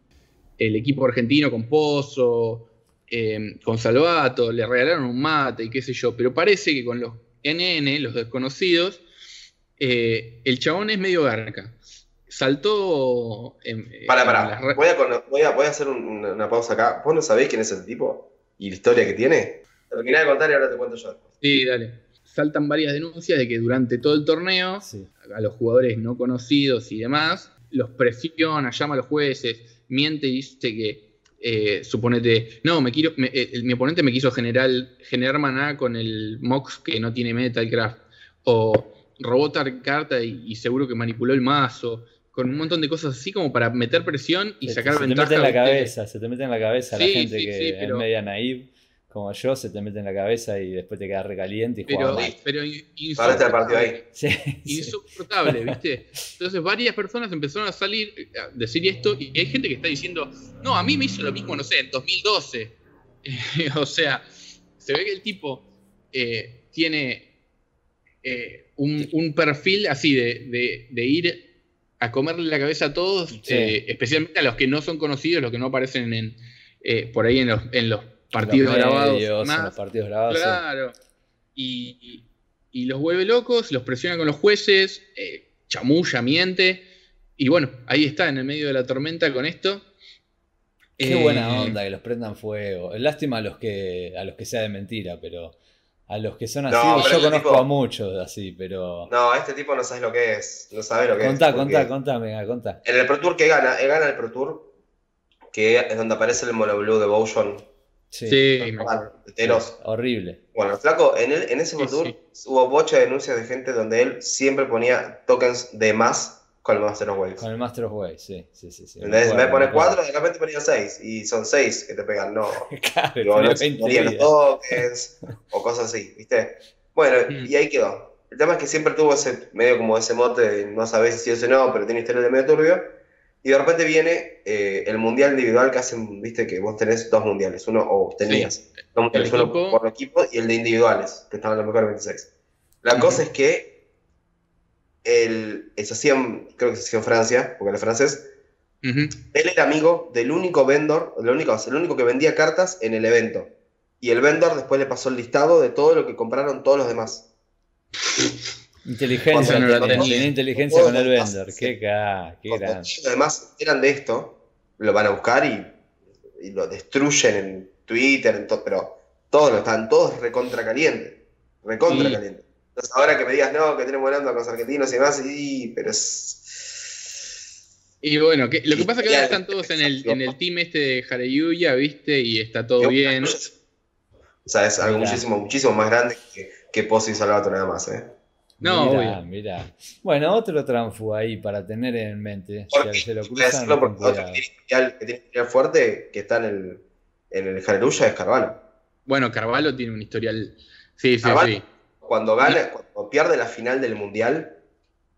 el equipo argentino, con Pozo, eh, con Salvato, le regalaron un mate y qué sé yo, pero parece que con los NN, los desconocidos, eh, el chabón es medio garca. Saltó en, Pará, en pará. las re- Voy a, voy, a, voy a hacer un- una, una pausa acá. ¿Vos no sabés quién es el tipo? ¿Y la historia que tiene? Terminá de contar y ahora te cuento yo. Sí, dale. Saltan varias denuncias de que durante todo el torneo Sí. a los jugadores no conocidos y demás, los presiona, llama a los jueces, miente y dice que, eh, suponete, no, me quiero, me- eh, mi oponente me quiso generar, generar maná con el Mox que no tiene Metalcraft, o robó tal carta y, y seguro que manipuló el mazo, con un montón de cosas así como para meter presión y Se- sacar se te ventaja. mete en la cabeza, se te mete en la cabeza la gente sí, que sí, pero- es media naive, como yo, se te mete en la cabeza y después te quedas recaliente y Pero, mal. pero in- Ahora está el partido ahí. Sí, <laughs> sí. insoportable, ¿viste? Entonces varias personas empezaron a salir a decir esto y hay gente que está diciendo, no, a mí me hizo lo mismo, no sé, en 2012. <laughs> o sea, se ve que el tipo eh, tiene eh, un, un perfil así de, de- de ir a comerle la cabeza a todos, Sí. eh, especialmente a los que no son conocidos, los que no aparecen en, eh, por ahí en los En los partidos grabados. medios, más. los partidos grabados. sí. Claro. Y, y- y los vuelve locos, los presiona con los jueces, eh, chamulla, miente. Y bueno, ahí está, en el medio de la tormenta con esto. Qué Eh, buena onda que los prendan fuego. Lástima a los que a los que sea de mentira, pero a los que son así, No, yo ese conozco tipo- a muchos así, pero. No, este tipo no sabes lo que es. No sabe lo que contá, es. contá, contá, venga, contá. En el Pro Tour que gana, él gana el Pro Tour, que es donde aparece el monoblue de Bojan. Sí, Sí. Teros. horrible. Bueno, flaco, en, el- en ese Pro Sí, Tour sí. hubo bocha de denuncias de gente donde él siempre ponía tokens de más con el Master of Waves. Con el Master of Way, sí, sí, sí. sí. ¿Entendés? Me Me acuerdo, pone me acuerdo. 4, de repente ponía 6. Y son 6 que te pegan, no. <laughs> Claro, no se 20 morían los tokens <laughs> o cosas así, ¿viste? Bueno, Mm. y ahí quedó. El tema es que siempre tuvo ese medio como ese mote de no sabés si sí o no, pero tiene historia de medio turbio. Y de repente viene eh, el mundial individual que hacen, viste, que vos tenés dos mundiales, uno, o tenías, dos mundiales, El uno por equipo y el de individuales, que estaban los mejores 26. La cosa es que el, se hacía en- creo que se hacía en Francia, porque es francés, él era amigo del único vendor, el único, el único que vendía cartas en el evento. Y el vendor después le pasó el listado de todo lo que compraron todos los demás. Inteligencia, la tenía, tenía inteligencia con el demás, Qué ca, qué grande. además eran de esto, lo van a buscar y, y lo destruyen en Twitter, en todo, pero todos lo están todos recontra calientes. Recontra Sí. calientes. Entonces ahora que me digas, no, que tenemos volando con los argentinos y demás, y pero es. Y bueno, que- lo que pasa es que ahora están todos en el, en el team este de Hareyuya, ¿viste? Y está todo bien. O sea, es algo muchísimo, muchísimo más grande que, que y Salvato nada más, ¿eh? No, Mirá. Bueno, otro transfu ahí para tener en mente. Porque, Si se lo cruzan, porque otro que tiene historial- que tiene historial fuerte que está en el, en el es Carvalho. Bueno, Carvalho tiene un historial. Sí, sí, Carvalho. sí. Cuando gana, cuando pierde la final del Mundial,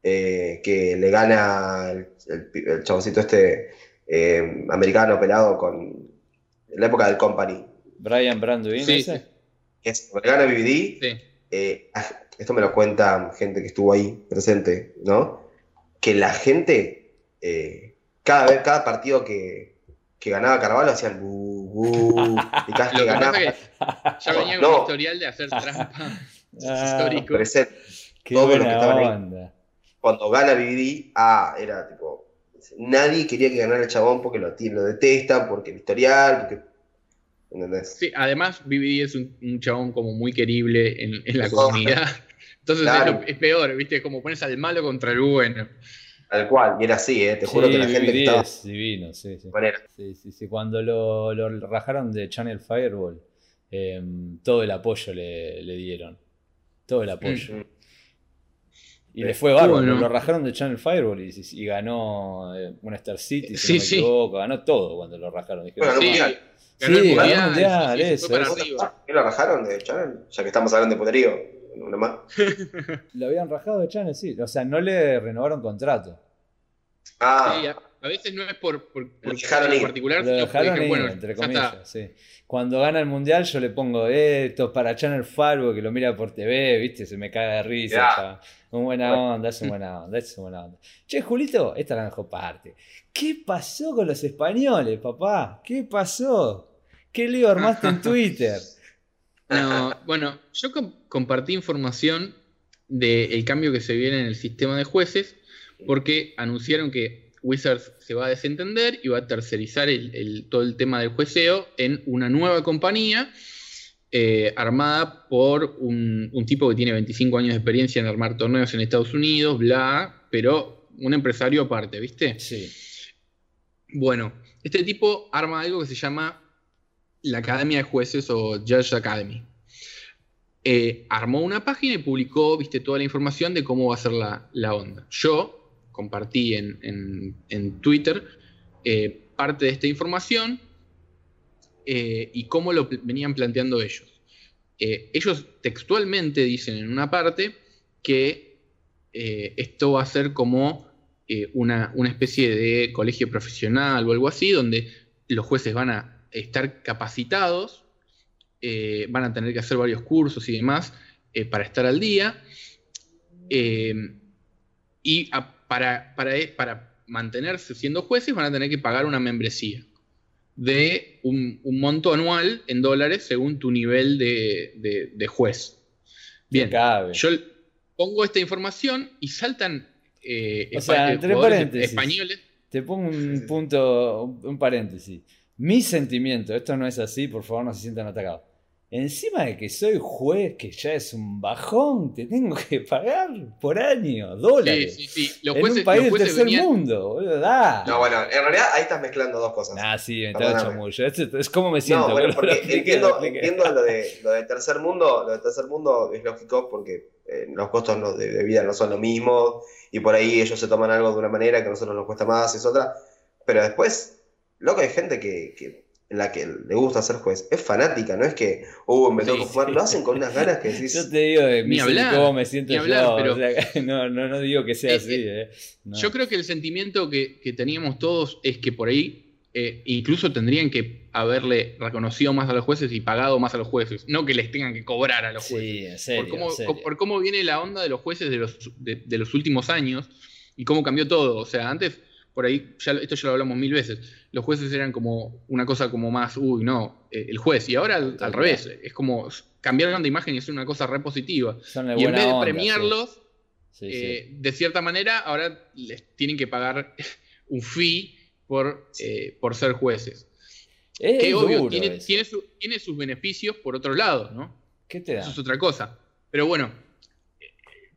eh, que le gana el, el, el chaboncito este eh, americano pelado con en la época del Company, Brian Branduin, Sí, ese. que es, le gana BBD, sí. eh, esto me lo cuenta gente que estuvo ahí presente, ¿no? Que la gente, eh, cada vez, cada partido que, que ganaba Carvalho hacían bu, bu, y cada vez Lo que que ganaba que ya venía con un historial de hacer trampa <laughs> Ah, histórico. presente. Qué Todos los que estaban ahí. onda. Cuando gana BBD, ah, era tipo, nadie quería que ganara el chabón porque lo, lo detesta, porque el historial, porque, ¿entendés? Sí, además BBD es un, un chabón como muy querible en, en la Sí. comunidad. Entonces es, Claro. lo- es peor, ¿viste? Como pones al malo contra el bueno. Tal cual, y era así, ¿eh? te juro Sí, que la gente que estaba es divino, sí, sí. Sí, sí, sí. Cuando lo, lo rajaron de Channel Fireball, eh, todo el apoyo le, le dieron. Todo el apoyo. Mm. Y le fue bárbaro. Bueno. Lo rajaron de Channel Fireball y, y ganó eh, un Star City, si Sí, no me sí. equivoco. Ganó todo cuando lo rajaron. Dijeron, Bueno, ganó el Sí, mundial, ganó el mundial, eso. ¿Qué lo rajaron de Channel? Ya que estamos hablando de puterío, una más. <laughs> Lo habían rajado de Channel, sí. O sea, no le renovaron contrato. Ah, Sí, a, a veces no es por, por, por dejaron en ir. particular, Lo dejaron dije, ir, bueno, entre comillas, sí. Cuando gana el mundial yo le pongo eh, esto es para Channel Fireball que lo mira por TV, viste, se me caga de risa. Un buena onda, es un buena onda, es un buena onda. Che, Julito, esta es la mejor parte. ¿Qué pasó con los españoles, papá? ¿Qué pasó? ¿Qué lío armaste en <laughs> Twitter? No, bueno, yo com- compartí información del cambio que se viene en el sistema de jueces porque anunciaron que Wizards se va a desentender y va a tercerizar el- el- todo el tema del jueceo en una nueva compañía eh, armada por un, un tipo que tiene 25 años de experiencia en armar torneos en Estados Unidos, bla, pero un empresario aparte, ¿viste? Sí. Bueno, este tipo arma algo que se llama la Academia de Jueces o Judge Academy. Eh, armó una página y publicó, viste, toda la información de cómo va a ser la, la onda. Yo compartí en, Twitter eh, parte de esta información eh, y cómo lo venían planteando ellos. ellos textualmente dicen en una parte que esto va a ser como una, una especie de colegio profesional o algo así, donde los jueces van a estar capacitados, van a tener que hacer varios cursos y demás para estar al día eh, y para, para, mantenerse siendo jueces van a tener que pagar una membresía de un, monto anual en dólares según tu nivel de, juez. Bien, yo pongo esta información y saltan eh, españoles. Te pongo un punto, un paréntesis. Mi sentimiento, esto no es así, por favor no se sientan atacados. Encima de que soy juez, que ya es un bajón, te tengo que pagar por año, dólares. Sí, sí, sí. Los jueces, en un país del tercer mundo, boludo, No, bueno, en realidad ahí estás mezclando dos cosas. Ah, sí, me está chamullo. Es, es como me siento. No, bueno, porque entiendo, entiendo lo, de, lo de tercer mundo, lo de tercer mundo es lógico porque eh, los costos de, vida no son lo mismo y por ahí ellos se toman algo de una manera que a nosotros nos cuesta más, es otra. Pero después, loco, hay gente que, que en la que le gusta ser juez, es fanática, no es que, uh, me tengo que jugar, lo hacen con unas ganas que <laughs> decís. Yo te digo de mi cómo me siento yo, pero... <laughs> no, no, no, digo que sea así. Eh. Yo creo que el sentimiento que, que, teníamos todos es que por ahí eh, incluso tendrían que haberle reconocido más a los jueces y pagado más a los jueces, no que les tengan que cobrar a los jueces. Sí, en serio, por, cómo, por cómo viene la onda de los jueces de los, de, de los últimos años y cómo cambió todo. O sea, antes por ahí, ya, esto ya lo hablamos mil veces, los jueces eran como una cosa como más, uy, no, eh, el juez, y ahora al, revés, es como cambiaron de imagen y es una cosa repositiva. y en vez de premiarlos, eh, de cierta manera, ahora les tienen que pagar <laughs> un fee por, eh, por ser jueces. que obvio, tiene, tiene, sus beneficios por otro lado, ¿no? ¿Qué te da? Eso es otra cosa. Pero bueno,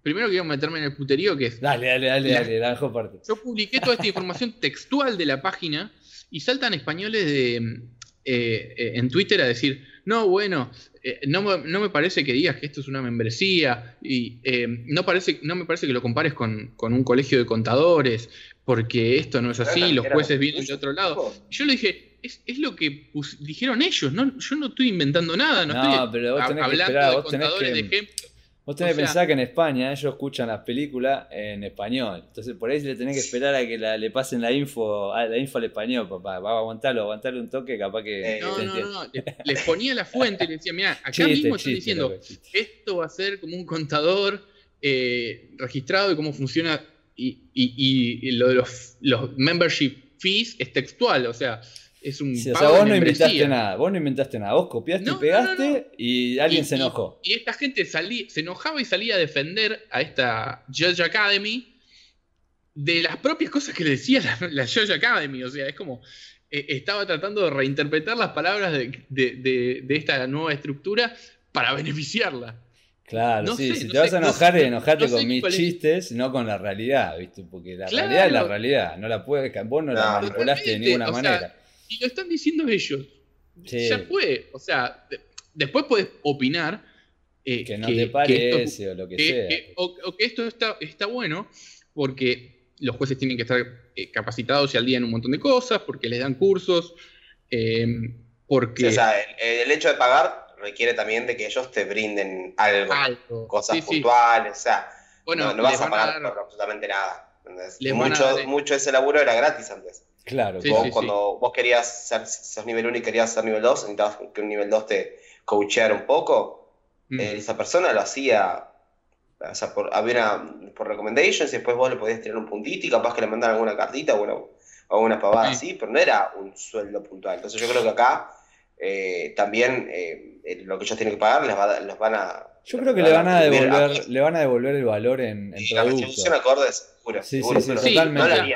primero quiero meterme en el puterío que es. Dale, dale, dale, dale, la dejo parte. Yo publiqué toda esta información <laughs> textual de la página y saltan españoles de, eh, eh, en Twitter a decir, no, bueno, eh, no, me parece que digas que esto es una membresía y no, parece, no me parece que lo compares con, un colegio de contadores, porque esto no es así, los jueces vienen de otro lado. yo le dije, es, lo que dijeron ellos, no, yo no estoy inventando nada, no, estoy hablando de contadores de ejemplos. Vos tenés que pensar que en España ellos escuchan las películas en español. Entonces por ahí le tenés que esperar a que le pasen la info, la info al español, papá. Va a aguantarlo, aguantarle un toque, capaz que. Eh, no, no, no, Les ponía la fuente y les decía, mira, acá mismo están diciendo, esto va a ser como un contador eh, registrado y cómo funciona. Y, y, y, lo de los, los membership fees es textual, o sea, es un. o sea, vos no inventaste nada, vos no inventaste nada, vos copiaste y pegaste y alguien se enojó. Y, esta gente se enojaba y salía a defender a esta Judge Academy de las propias cosas que le decía la, Judge Academy. O sea, es como. Eh, estaba tratando de reinterpretar las palabras de, esta nueva estructura para beneficiarla. Claro, sí, si te vas a enojar, enojate con mis chistes, no con la realidad, ¿viste? Porque la realidad es la realidad, no la puedes, vos no, la manipulaste de ninguna manera y lo están diciendo ellos. Ya fue. O sea, después puedes opinar. Eh, que no te parece o lo que, sea. o, que esto está, está bueno porque los jueces tienen que estar eh, capacitados y al día en un montón de cosas, porque les dan cursos. Eh, porque... o sea, el, hecho de pagar requiere también de que ellos te brinden algo, cosas puntuales, o sea, no, vas a pagar por absolutamente nada. Mucho, mucho ese laburo era gratis antes. Claro, cuando vos querías ser, nivel 1 y querías ser nivel 2, necesitabas que un nivel 2 te coacheara un poco. Mm. Eh, esa persona lo hacía, o sea, por, había por recommendations y después vos le podías tirar un puntito y capaz que le mandaran alguna cartita o una, pavada así, pero no era un sueldo puntual. Entonces yo creo que acá eh, también eh, lo que ellos tienen que pagar les, los van a... Yo creo que le van a, devolver, le van a devolver el valor en, en producto. La restitución acorde es pura. Sí, sí, sí, totalmente.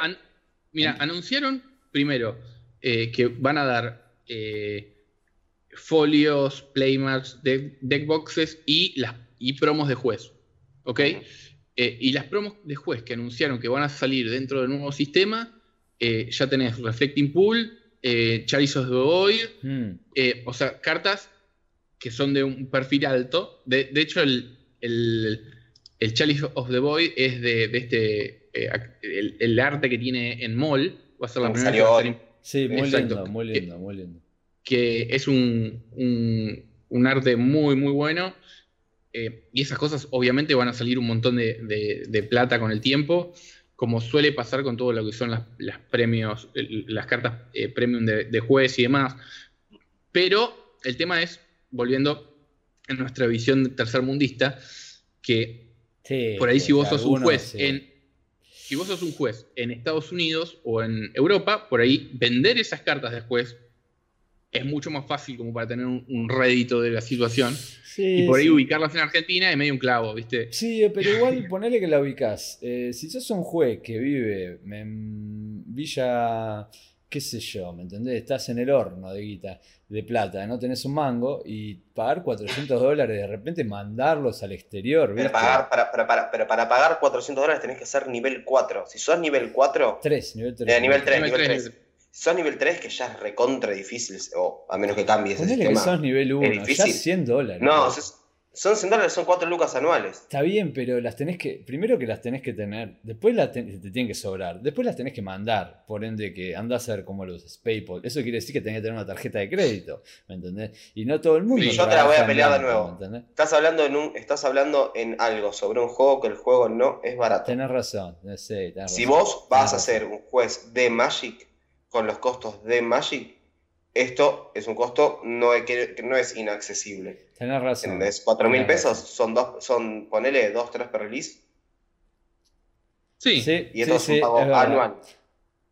Mira, anunciaron primero eh, que van a dar eh, folios, playmats, deckboxes y, las, y promos de juez. ¿Ok? Eh, y las promos de juez que anunciaron que van a salir dentro del nuevo sistema, ya tenés Reflecting Pool, Charizos de Boy, hmm. o sea, cartas que son de un perfil alto. De, hecho, el, el, Chalice of the Void es de, este eh, el, el arte que tiene en Mall, va a ser la primera vez que va a Sí, muy Exacto. lindo, muy lindo, muy lindo. que es un, un- un arte muy, muy bueno. eh, y esas cosas obviamente van a salir un montón de, de- de plata con el tiempo, como suele pasar con todo lo que son las, las premios, las cartas eh, premium de, de juez y demás. Pero el tema es, volviendo a nuestra visión tercermundista, que Sí, por ahí si vos sos un juez sí. en si vos sos un juez en Estados Unidos o en Europa, por ahí vender esas cartas de juez es mucho más fácil como para tener un, un rédito de la situación. Sí, y por ahí sí. ubicarlas en Argentina es medio un clavo, ¿viste? Sí, pero igual <laughs> ponele que la ubicás. Eh, si sos un juez que vive en Villa, qué sé yo, ¿me entendés? Estás en el horno de guita, de plata, no tenés un mango y pagar 400 dólares, de repente mandarlos al exterior, Pero, ¿viste? pagar, para, para- para- pero para pagar 400 dólares tenés que ser nivel 4. Si sos nivel 4, 3, nivel 3. Eh, nivel tres. Nivel nivel tres, tres. si sos nivel 3, que ya es recontra difícil, o a menos que cambies el Ponele que sistema. sos nivel 1, ya difícil. 100 dólares. No, si- son 100 dólares, son 4 lucas anuales. Está bien, pero las tenés que. Primero que las tenés que tener, después las ten- te tienen que sobrar, después las tenés que mandar. Por ende, que andás a ver cómo lo usas. PayPal. Eso quiere decir que tenés que tener una tarjeta de crédito. ¿Me entendés? Y no todo el mundo. Y yo te la voy a pelear de nuevo. ¿me entendés? Estás hablando en un, estás hablando en algo sobre un juego que el juego no es barato. Tenés razón. Sí, tenés Si razón. vos vas a ser un juez de Magic con los costos de Magic, esto es un costo no es, que, no es inaccesible. Tenés razón. ¿Entendés? 4 mil pesos son dos, son, ponele 2, 3 per release. Sí, Sí, Y esto sí, es un pago es anual.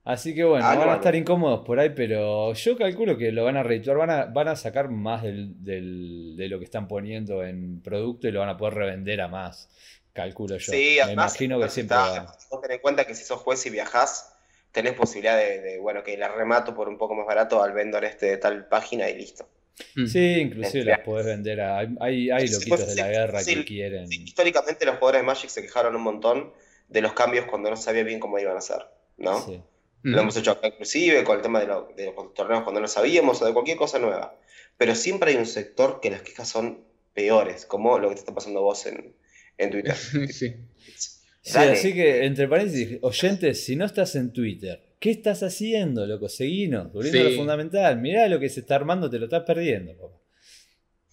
Así que bueno, van a estar incómodos por ahí, pero yo calculo que lo van a redituar, van a, van a sacar más del, del- de lo que están poniendo en producto y lo van a poder revender a más, calculo yo. Sí, Me además, imagino que siempre está- va. vos ten en cuenta que si sos juez y viajás, tenés posibilidad de, de, bueno, que la remato por un poco más barato al vendor este de tal página y listo. Mm. Sí, inclusive las podés vender a... Hay, hay, Sí, loquitos pues, de la sí, guerra sí, que quieren... Sí, históricamente los jugadores de Magic se quejaron un montón de los cambios cuando no sabía bien cómo iban a ser, ¿no? Sí. Mm. Lo hemos hecho acá inclusive con el tema de, lo- de los torneos cuando no sabíamos o de cualquier cosa nueva. Pero siempre hay un sector que las quejas son peores, como lo que te está pasando vos en, en Twitter. <laughs> Sí. Sí, Dale. así que, entre paréntesis, oyentes, si no estás en Twitter, ¿qué estás haciendo, loco? Seguinos, volviendo a lo Sí. fundamental. Mirá lo que se está armando, te lo estás perdiendo, papá.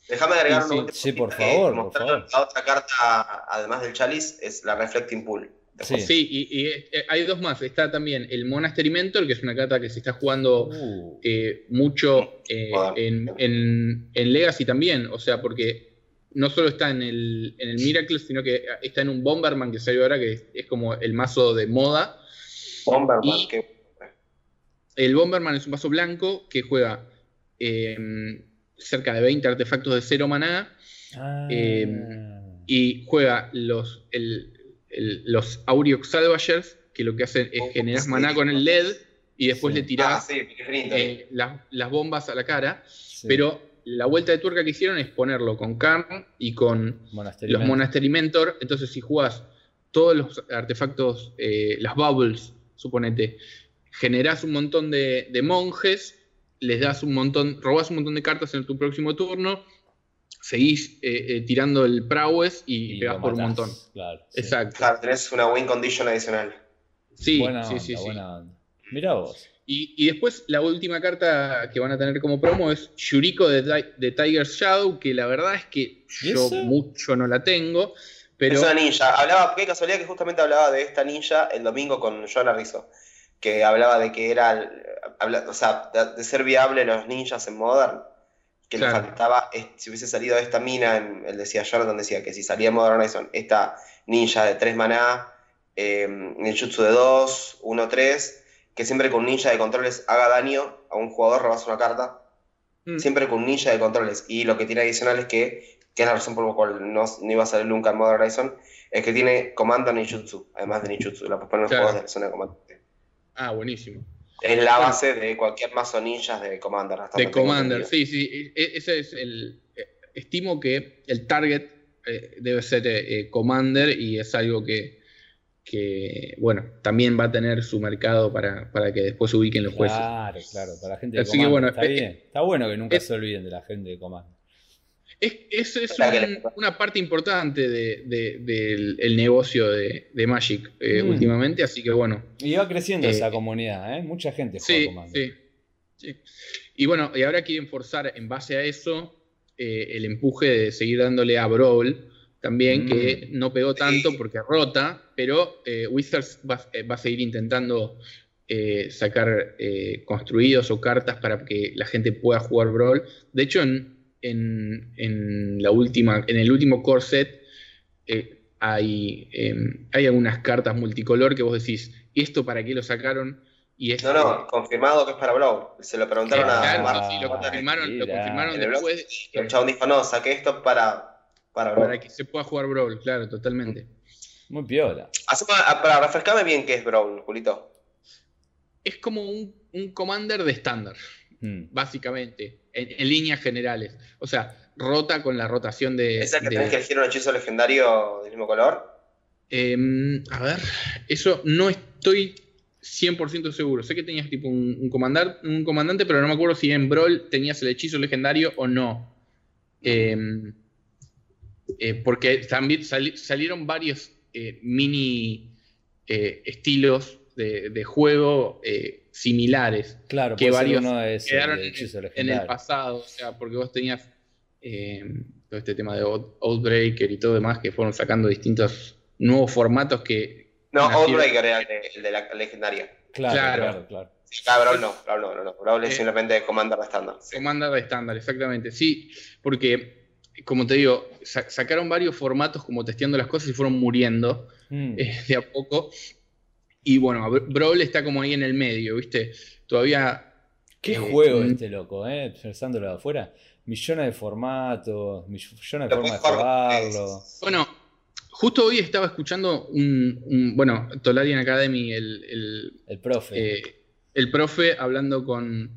Déjame agregar Sí, una sí. Sí, por favor, por mostraron favor. La otra carta, además del Chalice, es la Reflecting Pool. Sí. Sí, y, y, eh, hay dos más. Está también el Monastery Mentor, que es una carta que se está jugando Uh, eh, mucho eh, en, en- en Legacy también. O sea, porque no solo está en el, en el Miracle, sino que está en un Bomberman que salió ahora, que es, es como el mazo de moda. Bomberman, Y- que El Bomberman es un mazo blanco que juega eh, cerca de 20 artefactos de cero maná ah, eh, y juega los, el- el- los Auriox Salvagers, que lo que hacen es Oh, generar sí. maná con el LED y después Sí. le tirás Ah, sí, eh, las, las bombas a la cara. sí. Pero la vuelta de tuerca que hicieron es ponerlo con Karn y con Monastery los Mentor. Monastery Mentor. Entonces, si jugás todos los artefactos, eh, las bubbles, suponete, generás un montón de, de monjes, les das un montón, robás un montón de cartas en tu próximo turno, seguís eh, eh, tirando el prowess y, Y pegás por un montón. Claro, sí. Exacto. Claro, tenés una win condition adicional. Sí, buena sí, onda, sí, sí. buena onda. Mirá vos. Y, y después la última carta que van a tener como promo es Yuriko de, de Tiger's Shadow, que la verdad es que ¿Y yo mucho no la tengo, pero Es una ninja. Hablaba, qué casualidad que justamente hablaba de esta ninja el domingo con Joana Rizzo. Que hablaba de que era, habla- o sea, de, de ser viable los ninjas en Modern. Que le faltaba, si hubiese salido esta mina, en- él decía, Jonathan decía que si salía en Modern Horizon, esta ninja de 3 maná, eh, ninjutsu de 2, 1, 3, que siempre con un ninja de controles haga daño a un jugador, robas una carta. mm, Siempre con un ninja de controles. Y lo que tiene adicional es que, que es la razón por la cual no, no iba a salir nunca en Modern Horizon, es que tiene comando ninjutsu, además de ninjutsu. La puedes poner Claro. juegos de la zona de comando. ah, buenísimo. Es la base de cualquier mazo ninjas de Commander. hasta De Commander, sí, sí, e- ese es el eh, estimo que el target eh, debe ser eh, eh, Commander y es algo que que, bueno, también va a tener su mercado para, para que después se ubiquen los jueces. Claro, claro, para la gente de Así que Comando. bueno, está eh, bien. Está bueno que nunca eh, se olviden de la gente de Comando. Es, es, que un- una parte importante de- de- del el negocio de, de Magic eh, Mm. últimamente, así que bueno. Y va creciendo Eh, esa comunidad, ¿eh? Mucha gente juega Sí, Commander. sí, sí. Y bueno, y ahora quieren forzar en base a eso eh, el empuje de seguir dándole a Brawl también, Mm. que no pegó tanto Sí. porque rota, pero eh, Wizards va, eh, va a seguir intentando eh, sacar eh, construidos o cartas para que la gente pueda jugar Brawl. De hecho, en, en- en la última, en el último core set eh, hay, eh, hay algunas cartas multicolor que vos decís, ¿y esto para qué lo sacaron? Y es, No, no, confirmado que es para Brawl. Se lo preguntaron a Claro, Mark sí, lo confirmaron, lo el después el chabón dijo, no, saqué esto para, para para que se pueda jugar Brawl, claro, totalmente. Muy piola. Ah, para refrescarme bien qué es Brawl, Julito. Es como un, un commander de estándar, Mm. básicamente, en, en líneas generales. O sea, rota con la rotación de. ¿Es el que de- tenés que elegir un hechizo legendario del mismo color? Em, a ver, eso no estoy 100% seguro. Sé que tenías tipo un, un, comandar- un comandante, pero no me acuerdo si en Brawl tenías el hechizo legendario o no. Em, eh, porque también sali- salieron varios eh, mini eh, estilos de, de juego eh, similares Claro, que varios quedaron de en, el pasado. O sea, porque vos tenías eh, todo este tema de Out- Outbreaker y todo demás que fueron sacando distintos nuevos formatos que. No, Outbreaker era el de, el de la legendaria. Claro, Claro. claro, claro. Ah, Brawl no, Brawl no, no, no. Brawl es Eh, simplemente Commander de estándar. sí. Commander de estándar, exactamente. Sí, porque, como te digo, sa- sacaron varios formatos como testeando las cosas y fueron muriendo Mm. eh, de a poco. Y bueno, Br- Brawl está como ahí en el medio, ¿viste? Todavía. Qué eh, juego mm, este loco, ¿eh? Pensándolo de afuera. Millones de formatos, millones de Lo formas de jugarlo. Bueno, justo hoy estaba escuchando un. un- bueno, Tolarian Academy, el, el, El profe. eh, el profe hablando con,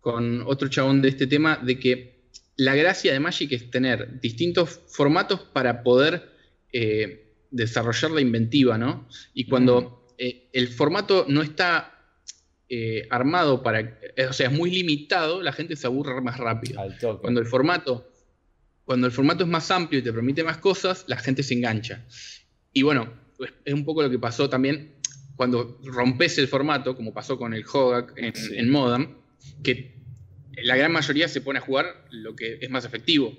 con otro chabón de este tema, de que la gracia de Magic es tener distintos formatos para poder eh, desarrollar la inventiva, ¿no? Y cuando eh, el formato no está eh, armado para, o sea, es muy limitado, la gente se aburre más rápido. Cuando el formato, cuando el formato es más amplio y te permite más cosas, la gente se engancha. Y bueno, es- es un poco lo que pasó también cuando rompes el formato, como pasó con el Hogak en, Sí. en Modern, que la gran mayoría se pone a jugar lo que es más efectivo.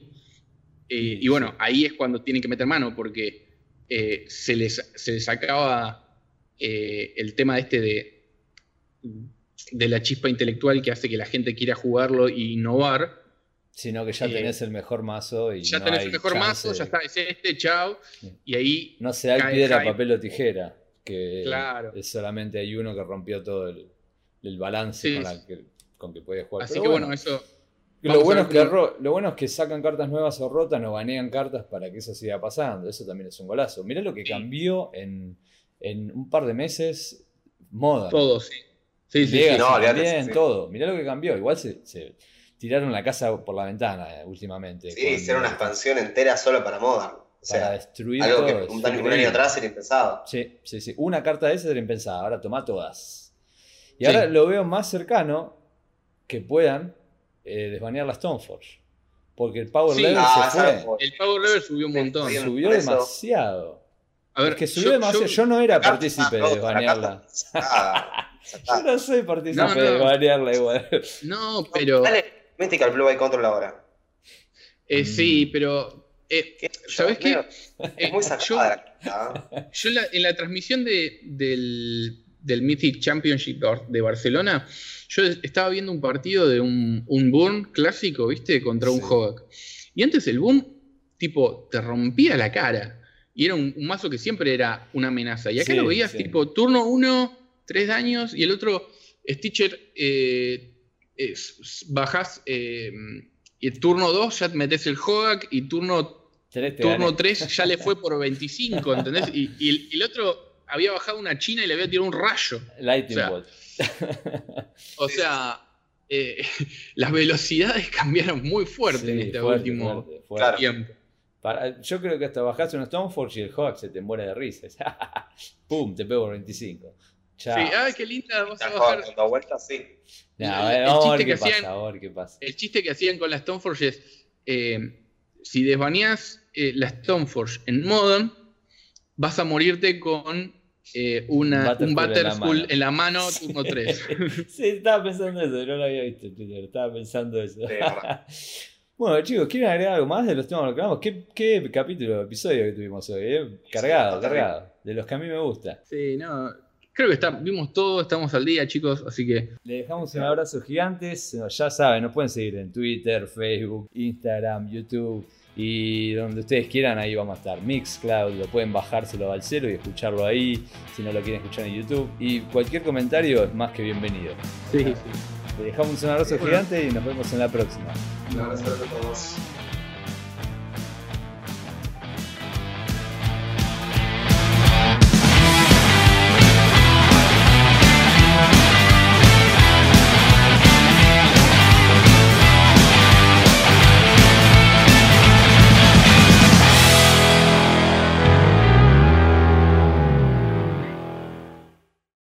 Eh, y bueno, ahí es cuando tienen que meter mano, porque eh, se, les, se les acaba eh, el tema este de, de la chispa intelectual que hace que la gente quiera jugarlo e innovar. Sino que ya tenés el mejor mazo y Ya no tenés hay el mejor chance mazo, ya está, es este, chao. Sí. Y ahí, No se cae piedra, papel o tijera. Que Claro. es solamente hay uno que rompió todo el, el balance Sí. con, la que, con que puede jugar. así Pero que bueno, eso. Lo bueno, es que cómo- ro- lo bueno es que sacan cartas nuevas o rotan o banean cartas para que eso siga pasando. Eso también es un golazo. Mirá lo que Sí. cambió en, en un par de meses Moda. Todo, sí. Sí, sí, Legacy sí. No, olvídate, también, sí. todo. Mirá lo que cambió. Igual se, se tiraron la casa por la ventana eh, últimamente. Sí, hicieron una expansión entera solo para Modern. O Para sea, destruir algo todo. que un, año- atrás era impensado. Sí, sí, sí. Una carta de esas era impensada. Ahora toma todas. Y Sí. ahora lo veo más cercano que puedan eh, desbanear la Stoneforge. Porque el power Sí. level Ah, se fue. El Power Level subió un montón. Sí, Subió demasiado. A ver, es que subió yo- demasiado. Yo, yo- no era partícipe de desbanearla. <laughs> Yo no soy partícipe No, no. de banearla igual. No, <laughs> pero. Dale, Mythical Blue Eye Control ahora. eh, Mm. sí, pero. eh, ¿Qué? ¿Sabés qué? Eh, Es muy yo- sacada. Yo en la, en la transmisión de- del, del Mythic Championship de Barcelona, yo estaba viendo un partido de un, un Burn clásico, ¿viste? Contra un Sí. Hogak. Y antes el Burn, tipo, te rompía la cara. Y era un, un mazo que siempre era una amenaza. Y acá Sí, lo veías, sí. tipo, turno 1, 3 daños, y el otro, Stitcher, eh, es- s- bajás, eh, y el turno 2 ya metes el Hogak, y turno turno gané. 3 ya le fue <laughs> por 25, ¿entendés? Y, y el, y el otro había bajado una china y le había tirado un rayo. Lightning o sea, Bolt. <laughs> O sea, eh, <laughs> las velocidades cambiaron muy fuerte Sí, en este fuerte, último fuerte, tiempo. Para- yo creo que hasta bajaste un Stoneforge y el Hawk se te muere de risa. <laughs> Pum, te pego por 25. Chao. Sí, ay, qué linda, vas a bajar. dando vueltas, sí. Nah, el- el vamos a chiste ver que qué pasa, hacían- a ver qué pasa. El chiste que hacían con la Stoneforge es, eh, si desbaneás eh, la Stoneforge en Modern, vas a morirte con eh, una, un Battle School en la mano, turno <laughs> 3. sí, estaba pensando eso, no lo había visto estaba pensando eso. <laughs> bueno, chicos, ¿quieren agregar algo más de los temas que hablamos? ¿Qué, qué capítulo, episodio que tuvimos hoy? Eh? Cargado, cargado. De los que a mí me gusta. Sí, no. Creo que está, vimos todo, estamos al día, chicos, así que. Le dejamos un abrazo gigantes. Ya saben, nos pueden seguir en Twitter, Facebook, Instagram, YouTube. Y donde ustedes quieran, ahí vamos a estar. Mixcloud, lo pueden bajárselo al cero y escucharlo ahí, si no lo quieren escuchar en YouTube. Y cualquier comentario es más que bienvenido. Sí, sí. Le dejamos un abrazo gigante y nos vemos en la próxima. Un abrazo a todos.